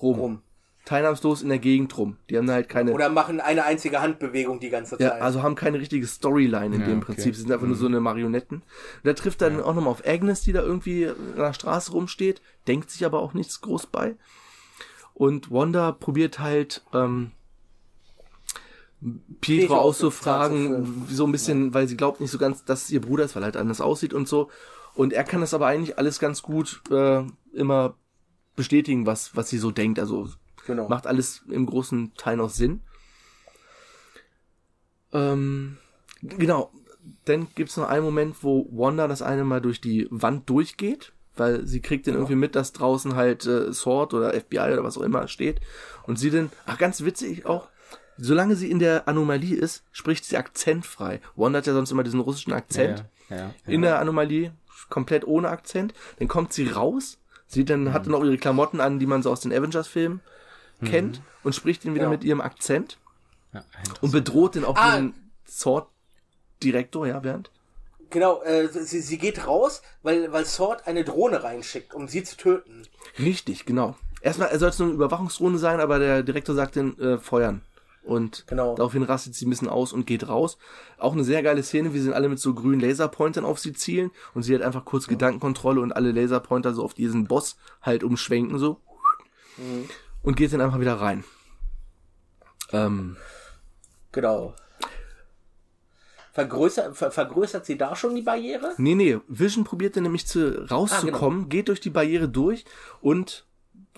rum. Rum. Teilnahmslos in der Gegend rum. Die haben da halt keine. Oder machen eine einzige Handbewegung die ganze ja, Zeit. also haben keine richtige Storyline in Ja, dem okay. Prinzip. Sie sind einfach nur so eine Marionetten. Und da trifft dann auch nochmal auf Agnes, die da irgendwie an der Straße rumsteht, denkt sich aber auch nichts groß bei. Und Wanda probiert halt ähm, Pietro auszufragen, so ein bisschen, weil sie glaubt nicht so ganz, dass es ihr Bruder ist, weil er halt anders aussieht und so. Und er kann das aber eigentlich alles ganz gut äh, immer bestätigen, was, was sie so denkt. Also genau. Macht alles im großen Teil noch Sinn. Ähm, genau. Dann gibt's noch einen Moment, wo Wanda das eine Mal durch die Wand durchgeht, weil sie kriegt dann irgendwie mit, dass draußen halt äh, Sword oder FBI oder was auch immer steht. Und sie dann, ach ganz witzig auch, solange sie in der Anomalie ist, spricht sie akzentfrei. Wanda hat ja sonst immer diesen russischen Akzent Ja, ja, ja. in der Anomalie, komplett ohne Akzent. Dann kommt sie raus, sie dann hat dann auch ihre Klamotten an, die man so aus den Avengers-Filmen kennt und spricht ihn wieder Ja. mit ihrem Akzent ja und bedroht den auch Ah. den Sword-Direktor, ja, Bernd? Genau, äh, sie, sie geht raus, weil, weil Sword eine Drohne reinschickt, um sie zu töten. Richtig, genau. Erstmal soll es nur eine Überwachungsdrohne sein, aber der Direktor sagt dann, äh, feuern. Und Genau. daraufhin rastet sie ein bisschen aus und geht raus. Auch eine sehr geile Szene, wie sie alle mit so grünen Laserpointern auf sie zielen und sie hat einfach kurz Gedankenkontrolle und alle Laserpointer so auf diesen Boss halt umschwenken so. Mhm. Und geht dann einfach wieder rein. Ähm, Genau. Vergrößert, ver, vergrößert sie da schon die Barriere? nee, nee, Vision probiert dann nämlich zu, rauszukommen, geht durch die Barriere durch und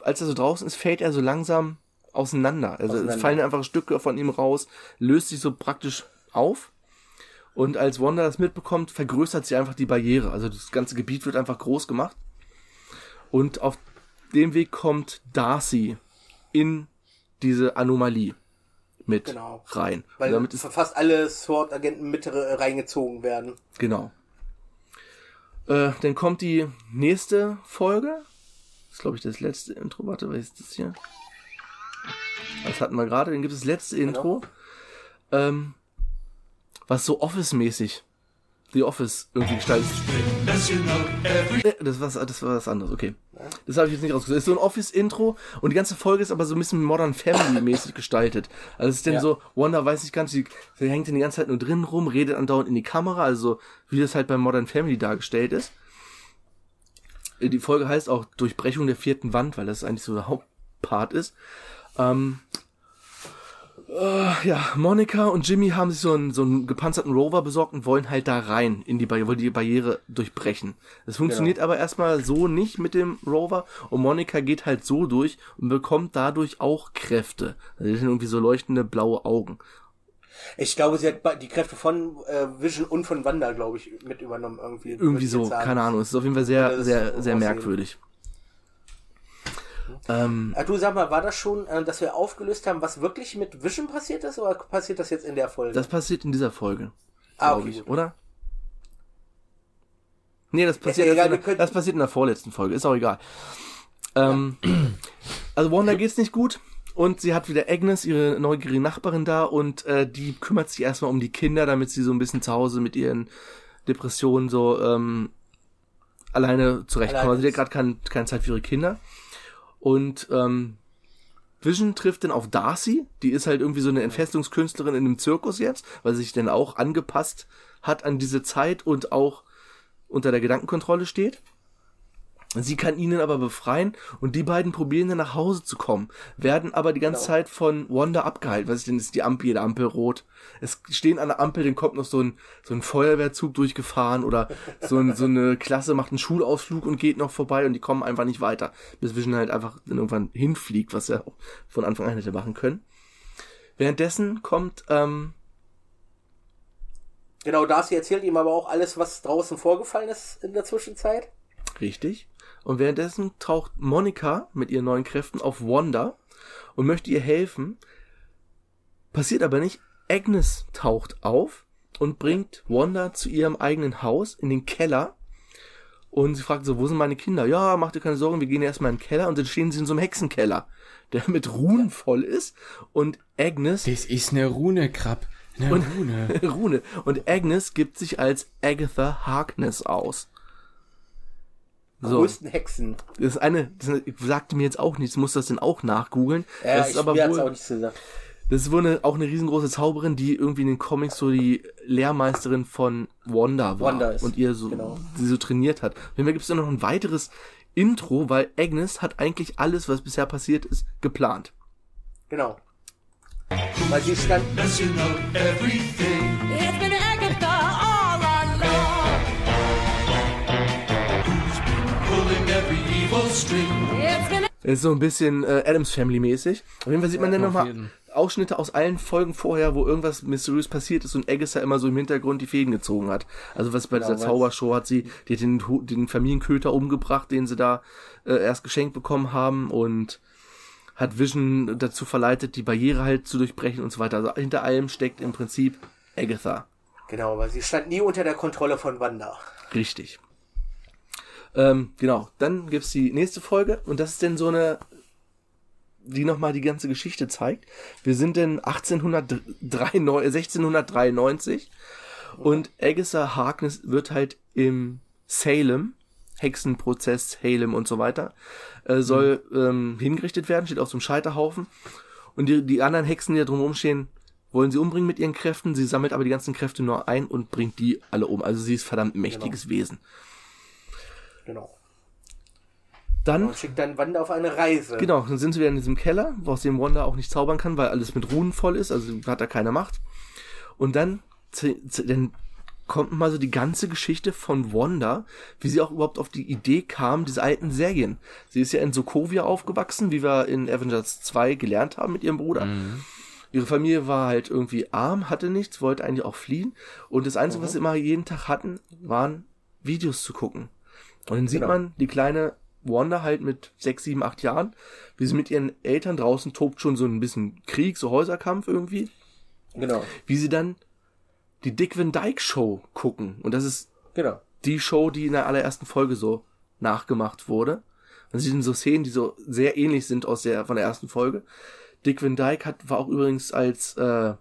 als er so draußen ist, fällt er so langsam auseinander. Also Auseinander. es fallen einfach Stücke von ihm raus, löst sich so praktisch auf. Und als Wanda das mitbekommt, vergrößert sie einfach die Barriere. Also das ganze Gebiet wird einfach groß gemacht. Und auf dem Weg kommt Darcy in diese Anomalie mit Genau. rein. Weil Und damit ist fast alle SWORD-Agenten mit reingezogen werden. Genau. Äh, dann kommt die nächste Folge. Das ist, glaube ich, das letzte Intro. Warte, was ist das hier? Das hatten wir gerade. Dann gibt es das letzte Intro. Ähm, was so Office-mäßig. The Office irgendwie gestaltet. Äh, Das war, das war was anderes, okay. Das habe ich jetzt nicht rausgesucht. Das ist so ein Office-Intro und die ganze Folge ist aber so ein bisschen Modern Family-mäßig gestaltet. Also es ist dann Ja. so, Wanda weiß nicht ganz, sie, sie hängt dann die ganze Zeit nur drin rum, redet andauernd in die Kamera, also wie das halt bei Modern Family dargestellt ist. Die Folge heißt auch Durchbrechung der vierten Wand, weil das eigentlich so der Hauptpart ist. Ähm, äh, ja, Monika und Jimmy haben sich so einen, so einen gepanzerten Rover besorgt und wollen halt da rein in die Barriere, wollen die Barriere durchbrechen. Das funktioniert aber erstmal so nicht mit dem Rover und Monika geht halt so durch und bekommt dadurch auch Kräfte. Also die sind irgendwie so leuchtende blaue Augen. Ich glaube, sie hat die Kräfte von äh, Vision und von Wanda, glaube ich, mit übernommen irgendwie. Irgendwie so, keine Ahnung. Es ist auf jeden Fall sehr, das sehr, sehr merkwürdig. Ähm, Ah, du sag mal, war das schon, äh, dass wir aufgelöst haben, was wirklich mit Vision passiert ist, oder passiert das jetzt in der Folge? das passiert in dieser Folge, Ah, okay, ich, gut. oder? Nee, das passiert, ja egal, das, können- das passiert in der vorletzten Folge, ist auch egal. Ähm, Also Wanda geht's nicht gut und sie hat wieder Agnes, ihre neugierige Nachbarin da und äh, die kümmert sich erstmal um die Kinder, damit sie so ein bisschen zu Hause mit ihren Depressionen so ähm, alleine zurechtkommen. Alleine Also die hat gerade kein, keine Zeit für ihre Kinder. Und ähm, Vision trifft dann auf Darcy, die ist halt irgendwie so eine Entfestungskünstlerin in einem Zirkus jetzt, weil sie sich dann auch angepasst hat an diese Zeit und auch unter der Gedankenkontrolle steht. Sie kann ihnen aber befreien und die beiden probieren dann nach Hause zu kommen, werden aber die ganze Genau. Zeit von Wanda abgehalten. Was ist denn, ist die Ampel, jede Ampel rot. Es stehen an der Ampel, dann kommt noch so ein, so ein Feuerwehrzug durchgefahren oder so, ein, so eine Klasse macht einen Schulausflug und geht noch vorbei und die kommen einfach nicht weiter. Bis Vision halt einfach dann irgendwann hinfliegt, was er auch von Anfang an hätte machen können. Währenddessen kommt, ähm, Genau, Darcy erzählt ihm aber auch alles, was draußen vorgefallen ist in der Zwischenzeit. Richtig. Und währenddessen taucht Monika mit ihren neuen Kräften auf Wanda und möchte ihr helfen. Passiert aber nicht. Agnes taucht auf und bringt Wanda zu ihrem eigenen Haus in den Keller. Und sie fragt so, wo sind meine Kinder? Ja, mach dir keine Sorgen, wir gehen erstmal in den Keller. Und dann stehen sie in so einem Hexenkeller, der mit Runen voll ist. Und Agnes Das ist eine Rune, Krab. Eine Rune. Rune. Und Agnes gibt sich als Agatha Harkness aus. So. Größten Hexen. Das ist eine, das sagte mir jetzt auch nichts, muss das denn auch nachgoogeln. Ja, das ist ich, aber mir hat's auch wohl, nichts gesagt. das ist wohl eine, auch eine riesengroße Zauberin, die irgendwie in den Comics so die Lehrmeisterin von Wanda war. Wanda ist, und ihr so, genau. sie so trainiert hat. Auf jeden Fall gibt es da noch ein weiteres Intro, weil Agnes hat eigentlich alles, was bisher passiert ist, geplant. Genau. Weil sie stand, ist so ein bisschen äh, Adams Family mäßig. Auf jeden Fall sieht man dann auf nochmal. Ausschnitte aus allen Folgen vorher, wo irgendwas mysteriös passiert ist und Agatha immer so im Hintergrund die Fäden gezogen hat. Also was bei dieser weil's- Zaubershow hat sie, die hat den, den Familienköter umgebracht, den sie da äh, erst geschenkt bekommen haben und hat Vision dazu verleitet, die Barriere halt zu durchbrechen und so weiter. Also hinter allem steckt im Prinzip Agatha. genau, weil sie stand nie unter der Kontrolle von Wanda. Richtig. Ähm, genau, dann gibt's die nächste Folge und das ist denn so eine, die nochmal die ganze Geschichte zeigt. Wir sind in 1893, 1693 und Agatha Harkness wird halt im Salem, Hexenprozess, Salem und so weiter, äh, soll ähm, hingerichtet werden, steht auf so einem Scheiterhaufen und die, die anderen Hexen, die da drumherum stehen, wollen sie umbringen mit ihren Kräften. Sie sammelt aber die ganzen Kräfte nur ein und bringt die alle um. Also sie ist verdammt mächtiges Wesen. Genau. Dann Und schickt dann Wanda auf eine Reise. Genau, dann sind sie wieder in diesem Keller, aus dem Wanda auch nicht zaubern kann, weil alles mit Runen voll ist, also hat er keine Macht. Und dann, dann kommt mal so die ganze Geschichte von Wanda, wie sie auch überhaupt auf die Idee kam, diese alten Serien. Sie ist ja in Sokovia aufgewachsen, wie wir in Avengers 2 gelernt haben mit ihrem Bruder. Ihre Familie war halt irgendwie arm, hatte nichts, wollte eigentlich auch fliehen. Und das Einzige, was sie immer jeden Tag hatten, waren Videos zu gucken. Und dann sieht Genau. man die kleine Wanda halt mit sechs, sieben, acht Jahren, wie sie mit ihren Eltern draußen tobt schon so ein bisschen Krieg, so Häuserkampf irgendwie, Genau, wie sie dann die Dick Van Dyke Show gucken. Und das ist genau. die Show, die in der allerersten Folge so nachgemacht wurde. Und sie sind so Szenen, die so sehr ähnlich sind aus der, von der ersten Folge. Dick Van Dyke hat, war auch übrigens als, äh,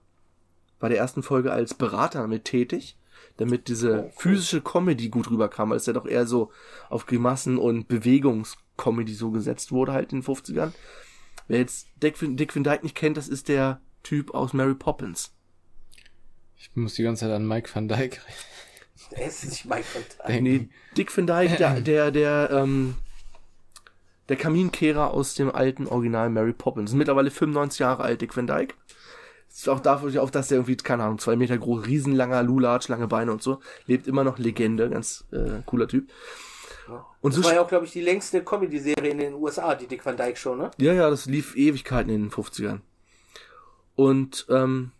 bei der ersten Folge als Berater mit tätig, damit diese physische Comedy gut rüberkam, als der doch eher so auf Grimassen und Bewegungscomedy so gesetzt wurde halt in den 50ern. Wer jetzt Dick Van, Dick Van Dyke nicht kennt, das ist der Typ aus Mary Poppins. Ich muss die ganze Zeit an Mike van Dyke Der ist nicht mein Kontakt. denken. Nee, Dick Van Dyke, der, der, der, ähm, der Kaminkehrer aus dem alten Original Mary Poppins. Mittlerweile 95 Jahre alt, Dick Van Dyke. Ist auch dafür, auch dass der irgendwie, keine Ahnung, zwei Meter groß, riesenlanger Lulatsch, lange Beine und so. Lebt immer noch Legende, ganz äh, cooler Typ. Und Das so, war ja auch, glaube ich, die längste Comedy-Serie in den USA, die Dick Van Dyke Show, ne? ja, ja, das lief Ewigkeiten in den 50ern. Und ähm,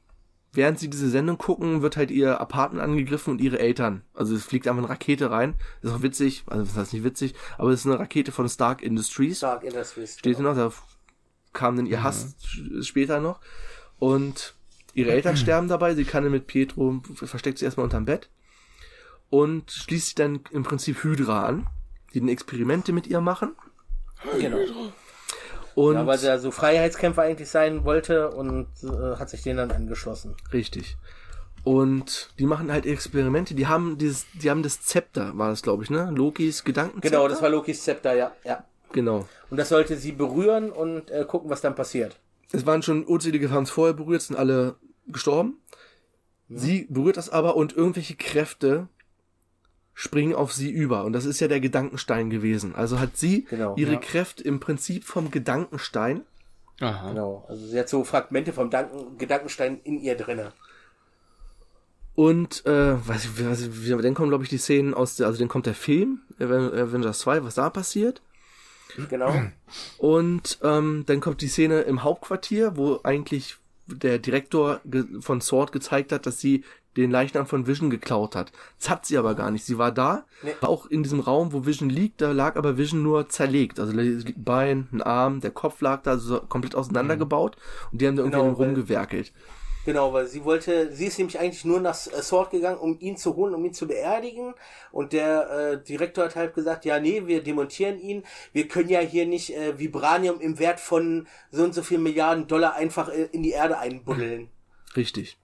während sie diese Sendung gucken, wird halt ihr Apartment angegriffen und ihre Eltern. Also es fliegt einfach eine Rakete rein. ist auch witzig, also das heißt nicht witzig, aber es ist eine Rakete von Stark Industries. Dark Industries. Steht hier noch, da kam dann ihr Hass sch- später noch. Und ihre Eltern sterben dabei. Sie kann mit Pietro, versteckt sie erstmal unterm Bett. Und schließt sich dann im Prinzip Hydra an, die dann Experimente mit ihr machen. Genau. Und Ja, weil der so Freiheitskämpfer eigentlich sein wollte und äh, hat sich denen dann angeschlossen. Richtig. Und die machen halt Experimente. Die haben dieses, die haben das Zepter, war das, glaube ich, ne? Lokis Gedankenzepter. Genau, das war Lokis Zepter, ja. ja. Genau. Und das sollte sie berühren und äh, gucken, was dann passiert. Es waren schon unzählige Fans vorher berührt, sind alle gestorben. Sie berührt das aber und irgendwelche Kräfte springen auf sie über. Und das ist ja der Gedankenstein gewesen. Also hat sie Genau, ihre ja. Kräfte im Prinzip vom Gedankenstein. Aha. Genau. Also sie hat so Fragmente vom Danken, Gedankenstein in ihr drinne. Und äh, weiß ich, weiß ich, wie- dann kommen, glaube ich, die Szenen aus der, also dann kommt der Film, Aven- Avengers 2, was da passiert. Genau. Und ähm, dann kommt die Szene im Hauptquartier, wo eigentlich der Direktor von Sword gezeigt hat, dass sie den Leichnam von Vision geklaut hat. Das hat sie aber gar nicht. Sie war da, Nee. war auch in diesem Raum, wo Vision liegt, da lag aber Vision nur zerlegt. Also ein Bein, ein Arm, der Kopf lag da so komplett auseinandergebaut und die haben da irgendwie Genau, rumgewerkelt. Genau, weil sie wollte, sie ist nämlich eigentlich nur nach äh, Sword gegangen, um ihn zu holen, um ihn zu beerdigen. Und der äh, Direktor hat halt gesagt, ja, nee, wir demontieren ihn. Wir können ja hier nicht äh, Vibranium im Wert von so und so viel Milliarden Dollar einfach äh, in die Erde einbuddeln. Richtig.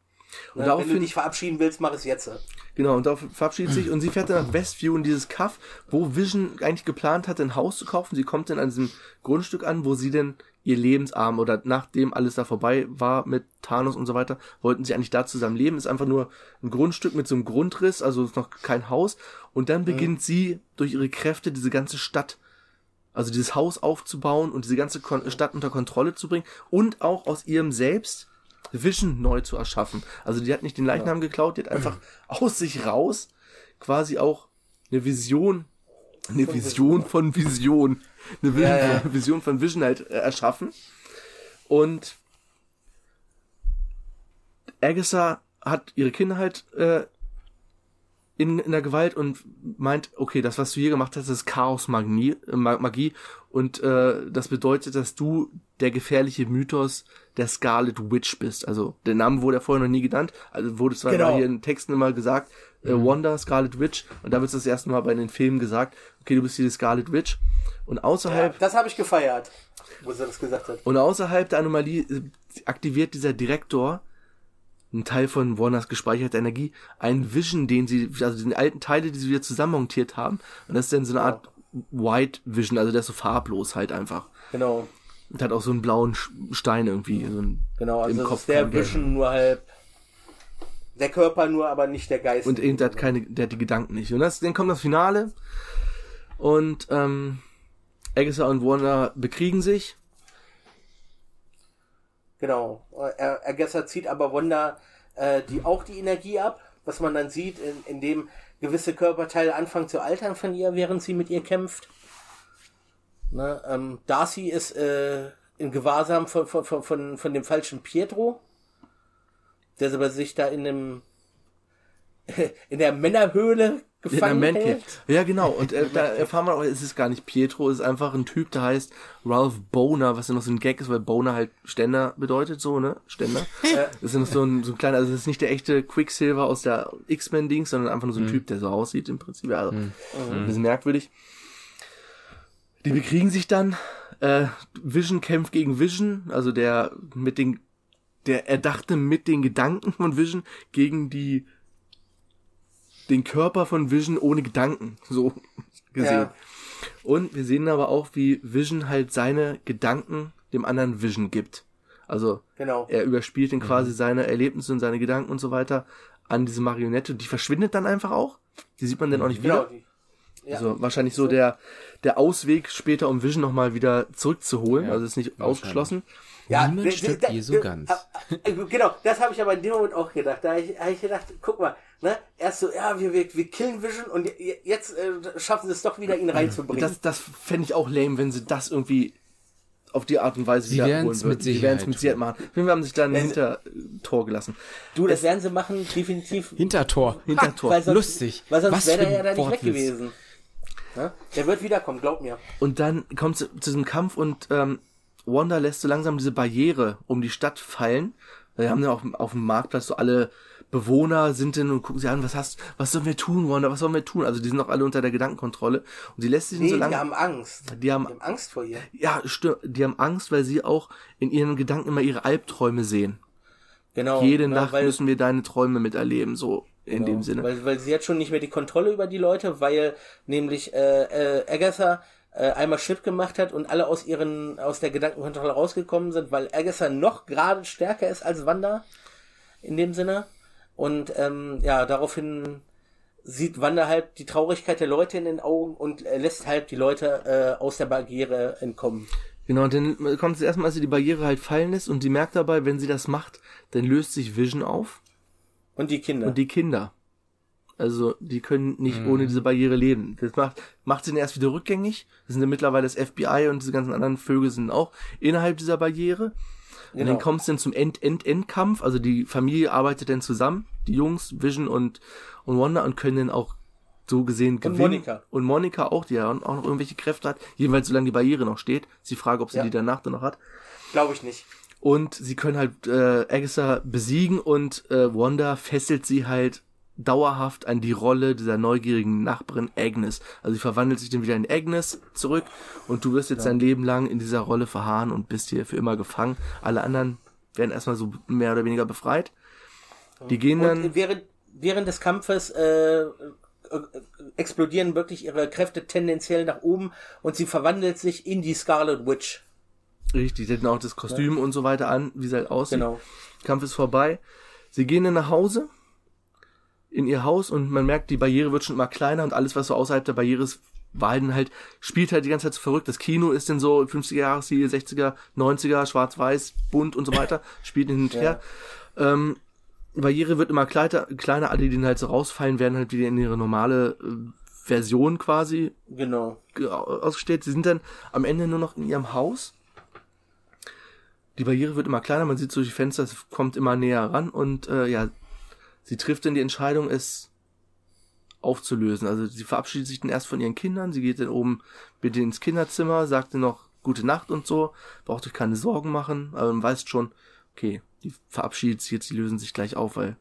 Und Ja, wenn du dich verabschieden willst, mach es jetzt. genau, und darauf verabschiedet sich und sie fährt dann nach Westview in dieses Kaff, wo Vision eigentlich geplant hatte, ein Haus zu kaufen. Sie kommt dann an diesem Grundstück an, wo sie denn ihr Lebensarm oder nachdem alles da vorbei war mit Thanos und so weiter, wollten sie eigentlich da zusammen leben. Ist einfach nur ein Grundstück mit so einem Grundriss, also ist noch kein Haus. Und dann beginnt sie durch ihre Kräfte diese ganze Stadt, also dieses Haus aufzubauen und diese ganze Kon Stadt unter Kontrolle zu bringen und auch aus ihrem Selbst Vision neu zu erschaffen. Also die hat nicht den Leichnam geklaut, die hat einfach aus sich raus quasi auch eine Vision, eine Vision von Vision, eine Vi- Ja, ja. Vision von Vision halt äh, erschaffen. Und Agatha hat ihre Kinder halt äh, in, in der Gewalt und meint, okay, das, was du hier gemacht hast, ist Chaos-Magie äh, Ma- Magie und äh, das bedeutet, dass du der gefährliche Mythos der Scarlet Witch bist. Also der Name wurde ja vorher noch nie genannt, also wurde zwar Genau. hier in Texten immer gesagt, äh, Wanda, Scarlet Witch und da wird es das erste Mal bei den Filmen gesagt, okay, du bist hier die Scarlet Witch und außerhalb Das habe ich gefeiert, wo sie das gesagt hat. und außerhalb der Anomalie äh, aktiviert dieser Direktor ein Teil von Warners gespeicherter Energie, ein Vision, den sie, also den alten Teile, die sie wieder zusammenmontiert haben. Und das ist dann so eine Art White Vision, also der ist so farblos halt einfach. Genau. Und hat auch so einen blauen Stein irgendwie. So ein, Genau, also im Kopf ist der. Vision nur halb. Der Körper nur, aber nicht der Geist. Und eben, der hat keine, der hat die Gedanken nicht. Und das, dann kommt das Finale. Und ähm, Agatha und Wanda bekriegen sich. Genau. Er, Agatha zieht aber Wanda äh, die auch die Energie ab, was man dann sieht, in, indem gewisse Körperteile anfangen zu altern von ihr, während sie mit ihr kämpft. Ne, ähm, Darcy ist äh, in Gewahrsam von, von, von, von, von dem falschen Pietro, der aber sich da in dem in der Männerhöhle gefangen der Man. Ja, genau. Und äh, da erfahren wir auch, es ist gar nicht Pietro, es ist einfach ein Typ, der heißt Ralph Boner, was ja noch so ein Gag ist, weil Boner halt Ständer bedeutet, so, ne? Ständer. Das ist ja noch so ein, so ein kleiner, also das ist nicht der echte Quicksilver aus der X-Men-Dings, sondern einfach nur so ein Typ, der so aussieht im Prinzip. Ja, also, ein bisschen merkwürdig. Die bekriegen sich dann. Äh, Vision kämpft gegen Vision, also der mit den, der erdachte mit den Gedanken von Vision gegen die den Körper von Vision ohne Gedanken, so gesehen. Ja. Und wir sehen aber auch, wie Vision halt seine Gedanken dem anderen Vision gibt. Also Genau. er überspielt ihn quasi seine Erlebnisse und seine Gedanken und so weiter an diese Marionette. Die verschwindet dann einfach auch. Die sieht man dann auch nicht Genau. wieder. Ja. Also wahrscheinlich so der, der Ausweg später, um Vision nochmal wieder zurückzuholen. Also ist nicht ausgeschlossen. Ja, Niemand stirbt der- je so ganz. äh, Genau, das habe ich aber in dem Moment auch gedacht. Da habe ich, hab ich gedacht, guck mal, ne, erst so, ja, wir, wir, wir killen Vision und je- jetzt äh, schaffen sie es doch wieder, ihn reinzubringen. Das, das fände ich auch lame, wenn sie das irgendwie auf die Art und Weise Sie wieder holen mit würden. Sie werden es mit Sicherheit machen. Wir haben sich da ein Hintertor gelassen. du, das werden sie machen, definitiv. Hintertor. Hintertor. Sonst, Lustig. Weil sonst Was wäre der ja da nicht weg gewesen. Ne? Der wird wiederkommen, glaub mir. Und dann kommt es zu diesem Kampf und ähm, Wanda lässt so langsam diese Barriere um die Stadt fallen. Wir haben ja auch auf dem Marktplatz so alle Bewohner sind denn und gucken sie an, was hast, was sollen wir tun, Wanda, was sollen wir tun? Also die sind noch alle unter der Gedankenkontrolle und sie lässt sich Nee, so die lange. haben Angst. Die haben- die haben Angst vor ihr. ja, stimmt. Die haben Angst, weil sie auch in ihren Gedanken immer ihre Albträume sehen. Genau. Jede ne, Nacht müssen wir deine Träume miterleben, so in dem Sinne. Weil, weil sie hat schon nicht mehr die Kontrolle über die Leute, weil nämlich äh, äh, Agatha äh, einmal Schnitt gemacht hat und alle aus ihren aus der Gedankenkontrolle rausgekommen sind, weil Agatha noch gerade stärker ist als Wanda in dem Sinne. Und ähm, ja, daraufhin sieht Wanda halt die Traurigkeit der Leute in den Augen und lässt halt die Leute äh, aus der Barriere entkommen. Genau, und dann kommt es erstmal, als sie die Barriere halt fallen lässt und sie merkt dabei, wenn sie das macht, dann löst sich Vision auf Und die Kinder. und die Kinder. Also, die können nicht ohne diese Barriere leben. Das macht, macht sie dann erst wieder rückgängig. Das sind ja mittlerweile das FBI und diese ganzen anderen Vögel sind auch innerhalb dieser Barriere. Und Genau. dann kommt es dann zum End-End-End-Kampf. Also die Familie arbeitet dann zusammen, die Jungs, Vision und, und Wanda, und können dann auch so gesehen gewinnen. Monica. Und Monika auch, die ja auch noch irgendwelche Kräfte hat. Jedenfalls solange die Barriere noch steht. Ist die Frage, ob sie Ja. die danach dann noch hat. Glaube ich nicht. Und sie können halt äh, Agatha besiegen und äh, Wanda fesselt sie halt dauerhaft an die Rolle dieser neugierigen Nachbarin Agnes. Also sie verwandelt sich dann wieder in Agnes zurück und du wirst jetzt dein Leben lang in dieser Rolle verharren und bist hier für immer gefangen. Alle anderen werden erstmal so mehr oder weniger befreit. Die gehen dann. Und während, während des Kampfes äh, äh, explodieren wirklich ihre Kräfte tendenziell nach oben und sie verwandelt sich in die Scarlet Witch. Richtig, die hatten auch das Kostüm und so weiter an, wie sie halt aussieht. Genau. Kampf ist vorbei. Sie gehen dann nach Hause, in ihr Haus und man merkt, die Barriere wird schon immer kleiner und alles, was so außerhalb der Barriere ist, war halt, halt spielt halt die ganze Zeit so verrückt. Das Kino ist denn so 50er Jahre Stil, 60er, 90er, schwarz-weiß, bunt und so weiter, spielt hin und her. Ähm, die Barriere wird immer kleiner, kleiner, alle, die dann halt so rausfallen, werden halt wieder in ihre normale äh, Version quasi Genau. ge- ausgestellt. Sie sind dann am Ende nur noch in ihrem Haus. Die Barriere wird immer kleiner, man sieht so durch die Fenster, es kommt immer näher ran und äh, ja, sie trifft dann die Entscheidung, es aufzulösen. Also sie verabschiedet sich dann erst von ihren Kindern, sie geht dann oben bitte ins Kinderzimmer, sagt dann noch gute Nacht und so, braucht euch keine Sorgen machen, aber man weiß schon, okay, die verabschiedet sich jetzt, die lösen sich gleich auf, weil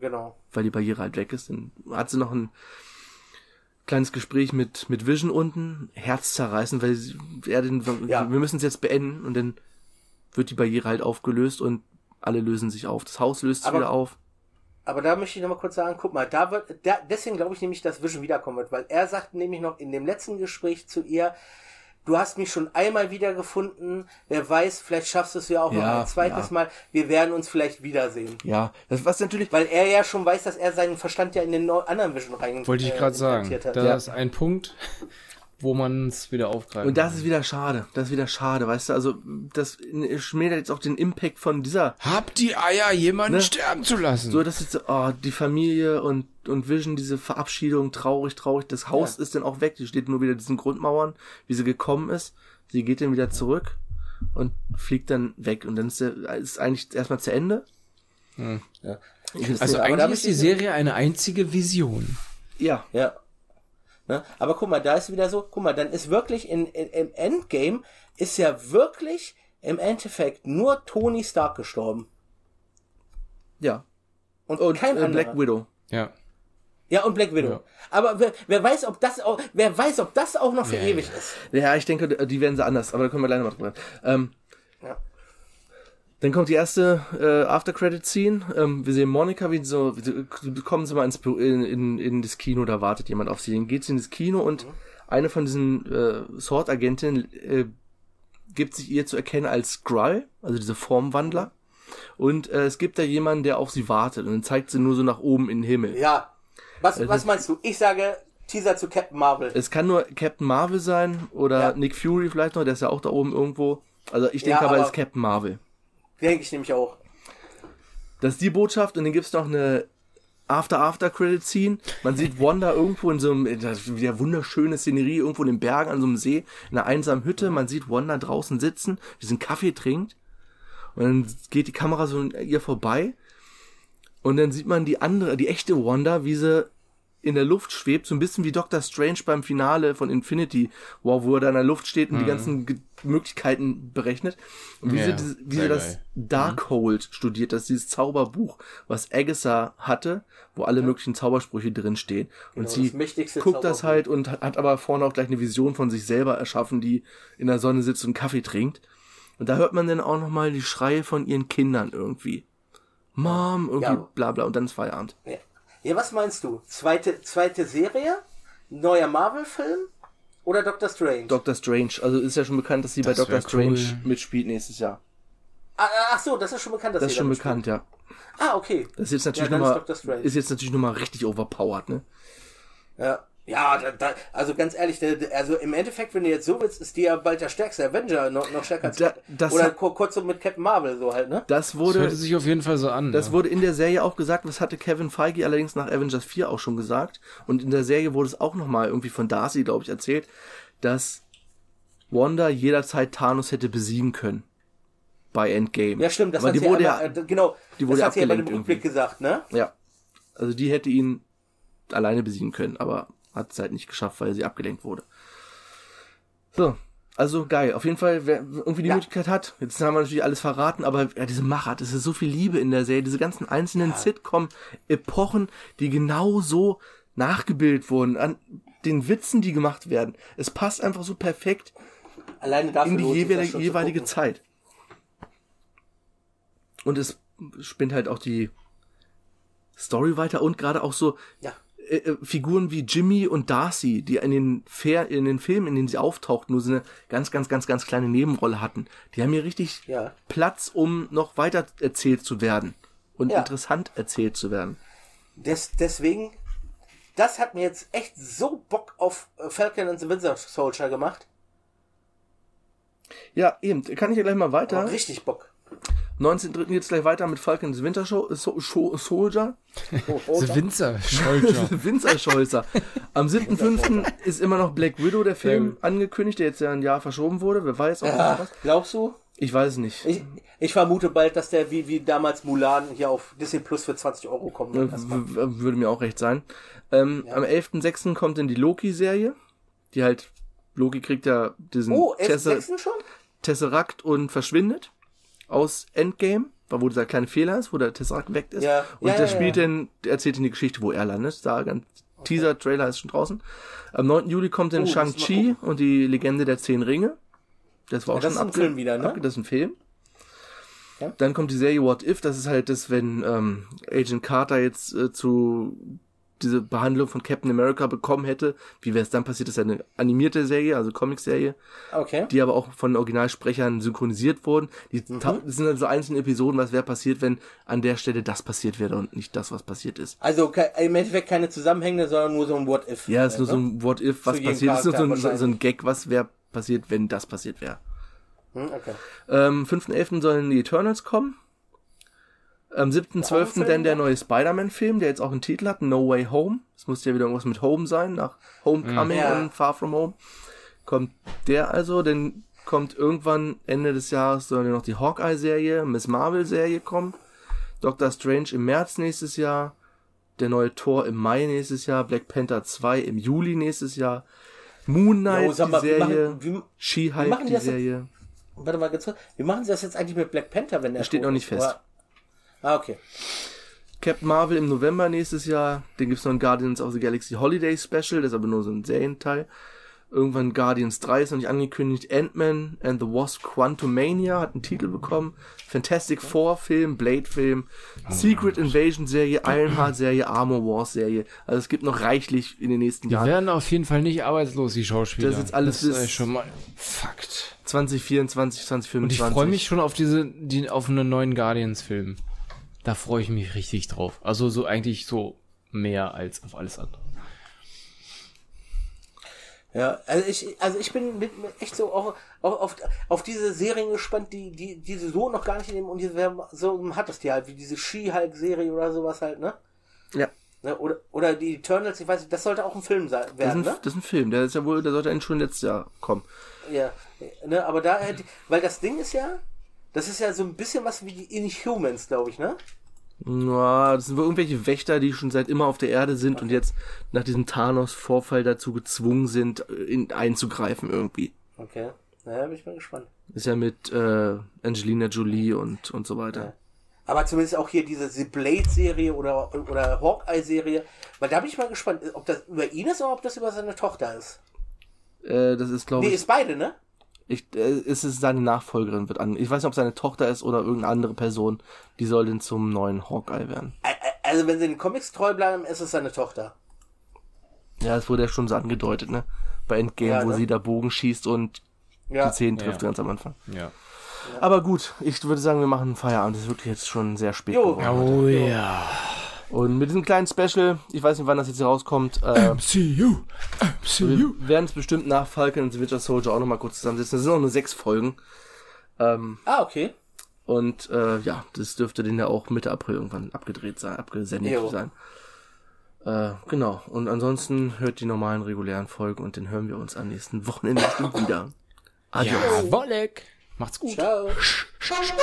Genau. weil die Barriere halt weg ist. Dann hat sie noch ein kleines Gespräch mit, mit Vision unten, herzzerreißend, weil sie, er den, Ja. wir müssen es jetzt beenden und dann wird die Barriere halt aufgelöst und alle lösen sich auf. Das Haus löst sich wieder auf. Aber da möchte ich noch mal kurz sagen, guck mal, da wird, da, deswegen glaube ich nämlich, dass Vision wiederkommen wird, weil er sagt nämlich noch in dem letzten Gespräch zu ihr, du hast mich schon einmal wiedergefunden, wer weiß, vielleicht schaffst du es ja auch noch Ja, ein zweites ja. Mal, wir werden uns vielleicht wiedersehen. Ja, das was natürlich. Weil er ja schon weiß, dass er seinen Verstand ja in den anderen Vision rein Wollte ich äh, gerade sagen. implantiert hat. Das Ja. ist ein Punkt. Wo man es wieder aufgreift. Und das ist wieder schade. Das ist wieder schade, weißt du? Also, das schmälert jetzt auch den Impact von dieser Habt die Eier, jemanden Ne? sterben zu lassen. So, das ist so, oh, die Familie und, und Vision, diese Verabschiedung, traurig, traurig. Das Haus ist dann auch weg. Die steht nur wieder in diesen Grundmauern, wie sie gekommen ist. Sie geht dann wieder zurück und fliegt dann weg. Und dann ist, der, ist eigentlich erstmal zu Ende. Ja. also eigentlich ist die Serie eine einzige Vision. Ja. Ja. Ne? Aber guck mal, da ist wieder so, guck mal, dann ist wirklich in, in, im Endgame ist ja wirklich im Endeffekt nur Tony Stark gestorben. Ja. Und, Und kein äh, anderer. Black Widow. Ja. Ja, und Black Widow. Ja. Aber wer, wer weiß, ob das auch, wer weiß, ob das auch noch für Ja, ewig ja. ist. Ja, ich denke, die werden sie anders, aber da können wir gleich noch mal drüber. Ähm, Ja. Dann kommt die erste äh, After-Credit-Scene. Ähm, wir sehen Monika, wie so, wie so kommen sie mal ins, in, in, in das Kino, da wartet jemand auf sie. Dann geht sie ins Kino und eine von diesen äh, Sword-Agentinnen äh, gibt sich ihr zu erkennen als Skrull, also diese Formwandler. Und äh, es gibt da jemanden, der auf sie wartet und dann zeigt sie nur so nach oben in den Himmel. Ja. Was, was meinst du? Ich sage Teaser zu Captain Marvel. Es kann nur Captain Marvel sein oder Ja. Nick Fury vielleicht noch, der ist ja auch da oben irgendwo. Also ich denke Ja, aber, es aber- ist Captain Marvel. Denke ich nämlich auch. Das ist die Botschaft und dann gibt's noch eine After-After-Credit-Scene. Man sieht Wanda irgendwo in so einem, wieder wunderschöne Szenerie, irgendwo in den Bergen an so einem See, in einer einsamen Hütte. Man sieht Wanda draußen sitzen, diesen Kaffee trinkt. Und dann geht die Kamera so an ihr vorbei. Und dann sieht man die andere, die echte Wanda, wie sie in der Luft schwebt, so ein bisschen wie Doctor Strange beim Finale von Infinity War, wo er da in der Luft steht und die ganzen Ge Möglichkeiten berechnet. Und wie Ja, sie, ja. das- wie sie das geil. Darkhold studiert, das ist dieses Zauberbuch, was Agatha hatte, wo alle möglichen Zaubersprüche drinstehen. Und Genau, sie das guckt das halt und hat hat aber vorne auch gleich eine Vision von sich selber erschaffen, die in der Sonne sitzt und Kaffee trinkt. Und da hört man dann auch nochmal die Schreie von ihren Kindern irgendwie. Mom, irgendwie Ja. bla bla und dann ist Feierabend. Ja. Ja, was meinst du? Zweite, zweite Serie? Neuer Marvel-Film? Oder Doctor Strange? Doctor Strange, also ist ja schon bekannt, dass sie bei Das Doctor wär Strange cool. mitspielt nächstes Jahr. ah, ach so, das ist schon bekannt, dass Das ist schon bekannt, ja. Ah, okay. Das ist jetzt natürlich Ja, ist nochmal, Strange. ist jetzt natürlich nochmal richtig overpowered, ne? Ja, ja da, da, also ganz ehrlich, der, der, also im Endeffekt, wenn du jetzt so willst, ist die ja bald der stärkste Avenger, noch, noch stärker als Da- das Oder hat- kur- kurz so mit Captain Marvel, so halt, ne? Das Das wurde, hört sich auf jeden Fall so an. Das ja. wurde in der Serie auch gesagt, das hatte Kevin Feige allerdings nach Avengers 4 auch schon gesagt. Und in der Serie wurde es auch nochmal irgendwie von Darcy, glaube ich, erzählt, dass Wanda jederzeit Thanos hätte besiegen können. Bei Endgame. Ja, stimmt, das Aber hat die sie wurde einmal, ja, äh, genau, die wurde das hat sie ja bei dem Rückblick gesagt, ne? ja. Also die hätte ihn alleine besiegen können, aber hat es halt nicht geschafft, weil sie abgelenkt wurde. So. Also geil. Auf jeden Fall, wer irgendwie die Ja. Möglichkeit hat. Jetzt haben wir natürlich alles verraten, aber ja, diese Machart, es ist so viel Liebe in der Serie. Diese ganzen einzelnen Sitcom-Epochen, die genau so nachgebildet wurden, an den Witzen, die gemacht werden. Es passt einfach so perfekt Alleine dafür in die jeweilige, jeweilige. Zeit. Und es spinnt halt auch die Story weiter und gerade auch so Ja. Äh, äh, Figuren wie Jimmy und Darcy, die in den, Fair, in den Filmen, in denen sie auftauchten, nur so eine ganz, ganz, ganz, ganz kleine Nebenrolle hatten. Die haben hier richtig Ja. Platz, um noch weiter erzählt zu werden und Ja. interessant erzählt zu werden. Des, deswegen, das hat mir jetzt echt so Bock auf äh, Falcon and the Winter Soldier gemacht. Ja, eben, kann ich ja gleich mal weiter. Oh, richtig Bock. 19.3. geht's gleich weiter mit Falcon and the Winter Show, so, Show, Soldier. Oh, The Winzer. Winzerscheußer. Am 7.5. ist immer noch Black Widow, der Film, Sehr angekündigt, der jetzt ja ein Jahr verschoben wurde. Wer weiß, ob ja, was. glaubst du? Ich weiß es nicht. Ich, ich vermute bald, dass der wie, wie damals Mulan hier auf Disney Plus für 20 Euro kommt. W- w- Würde mir auch recht sein. Ähm, Am 11.6. kommt dann die Loki-Serie. Die halt, Loki kriegt ja diesen Oh? Tesseract und verschwindet aus Endgame, wo dieser kleine Fehler ist, wo der Tesseract weg ist. Ja. Und Ja, der ja, spielt dann, erzählt dann die Geschichte, wo er landet. Da ganz Teaser, Trailer ist schon draußen. Am 9. Juli kommt dann Oh, Shang-Chi und die Legende der Zehn Ringe. Das war auch Ja, das schon ist ein Film wieder, ne? Das ist ein Film. Ja. Dann kommt die Serie What If, das ist halt das, wenn ähm, Agent Carter jetzt äh, zu diese Behandlung von Captain America bekommen hätte, wie wäre es dann passiert? Das ist ja eine animierte Serie, also Comicserie, Okay. die aber auch von Originalsprechern synchronisiert wurden. Die das sind dann so einzelne Episoden, was wäre passiert, wenn an der Stelle das passiert wäre und nicht das, was passiert ist. Also im Endeffekt keine Zusammenhänge, sondern nur so ein What-If. Ja, ist nur so ein What If, was passiert ist, nur so ein, so ein Gag, was wäre passiert, wenn das passiert wäre. Hm, okay. Ähm, 5.11. sollen die Eternals kommen. Am 7.12. Film, dann der neue Spider-Man-Film, der jetzt auch einen Titel hat, No Way Home. Es muss ja wieder irgendwas mit Home sein, nach Homecoming Ja. und Far From Home. Kommt der also, dann kommt irgendwann Ende des Jahres soll ja noch die Hawkeye-Serie, Miss Marvel-Serie kommen. Doctor Strange im März nächstes Jahr. Der neue Thor im Mai nächstes Jahr. Black Panther 2 im Juli nächstes Jahr. Moon Knight, Jo, mal, die Serie. She-Hulk, die das jetzt? Serie. Warte mal ganz kurz. Wie machen sie das jetzt eigentlich mit Black Panther, wenn der steht tot noch nicht ist? fest. Oder- Ah, okay. Captain Marvel im November nächstes Jahr. Dann gibt's noch ein Guardians of the Galaxy Holiday Special, das ist aber nur so ein Serienteil. Irgendwann Guardians 3 ist noch nicht angekündigt. Ant-Man and the Wasp Quantumania hat einen Titel bekommen. Fantastic Four Film, Blade Film, Secret Invasion Serie, Ironheart Serie, Armor Wars Serie. Also es gibt noch reichlich in den nächsten Die Jahren. werden auf jeden Fall nicht arbeitslos, die Schauspieler. Das ist jetzt alles das ist schon mal Fakt. 2024, Und 2025. ich freue mich schon auf diese, die, auf einen neuen Guardians-Film. Da freue ich mich richtig drauf. Also so eigentlich so mehr als auf alles andere. Ja, also ich, also ich bin mit, mit echt so auch, auch auf, auf diese Serien gespannt, die, die, die so noch gar nicht in dem Universum so hat das die halt, wie diese She-Hulk-Serie oder sowas halt, ne? Ja, ne? Oder, oder die Eternals, ich weiß nicht, das sollte auch ein Film sein, das ist, werden, ein, ne? das ist ein Film. Der ist ja wohl, der sollte eigentlich schon letztes Jahr kommen. Ja, ne, aber da hätte, weil das Ding ist ja, das ist ja so ein bisschen was wie die Inhumans, glaube ich, ne? Na, das sind wohl irgendwelche Wächter, die schon seit immer auf der Erde sind und jetzt nach diesem Thanos-Vorfall dazu gezwungen sind, in, einzugreifen irgendwie. Okay, naja, bin ich mal gespannt. Ist ja mit äh, Angelina Jolie und, und so weiter. Aber zumindest auch hier diese The Blade-Serie oder, oder Hawkeye-Serie, weil da bin ich mal gespannt, ob das über ihn ist oder ob das über seine Tochter ist. Äh, das ist, glaube Nee, ich, ist beide, ne? Ich äh, es ist seine Nachfolgerin wird an. Ich weiß nicht, ob seine Tochter ist oder irgendeine andere Person, die soll denn zum neuen Hawkeye werden. Also wenn sie den Comics treu bleiben, ist es seine Tochter. Ja, das wurde ja schon so angedeutet, ne? Bei Endgame, Ja, wo ne? sie da Bogen schießt und Ja. die Zehen trifft Ja. ganz am Anfang. Ja. Aber gut, ich würde sagen, wir machen einen Feierabend. Es ist wirklich jetzt schon sehr spät Jo. geworden. Oh ja. Und mit diesem kleinen Special, ich weiß nicht, wann das jetzt hier rauskommt, äh, MCU. MCU. wir werden es bestimmt nach Falcon und The Winter Soldier auch nochmal kurz zusammensetzen. Das sind auch nur sechs Folgen. Ähm, Ah, okay. und äh, ja, das dürfte dann ja auch Mitte April irgendwann abgedreht sein, abgesendet Jo. sein. Äh, genau. Und ansonsten hört die normalen regulären Folgen und dann hören wir uns am nächsten Wochenende wieder. Adios. Ja, Wollek. Macht's gut. Ciao. Thank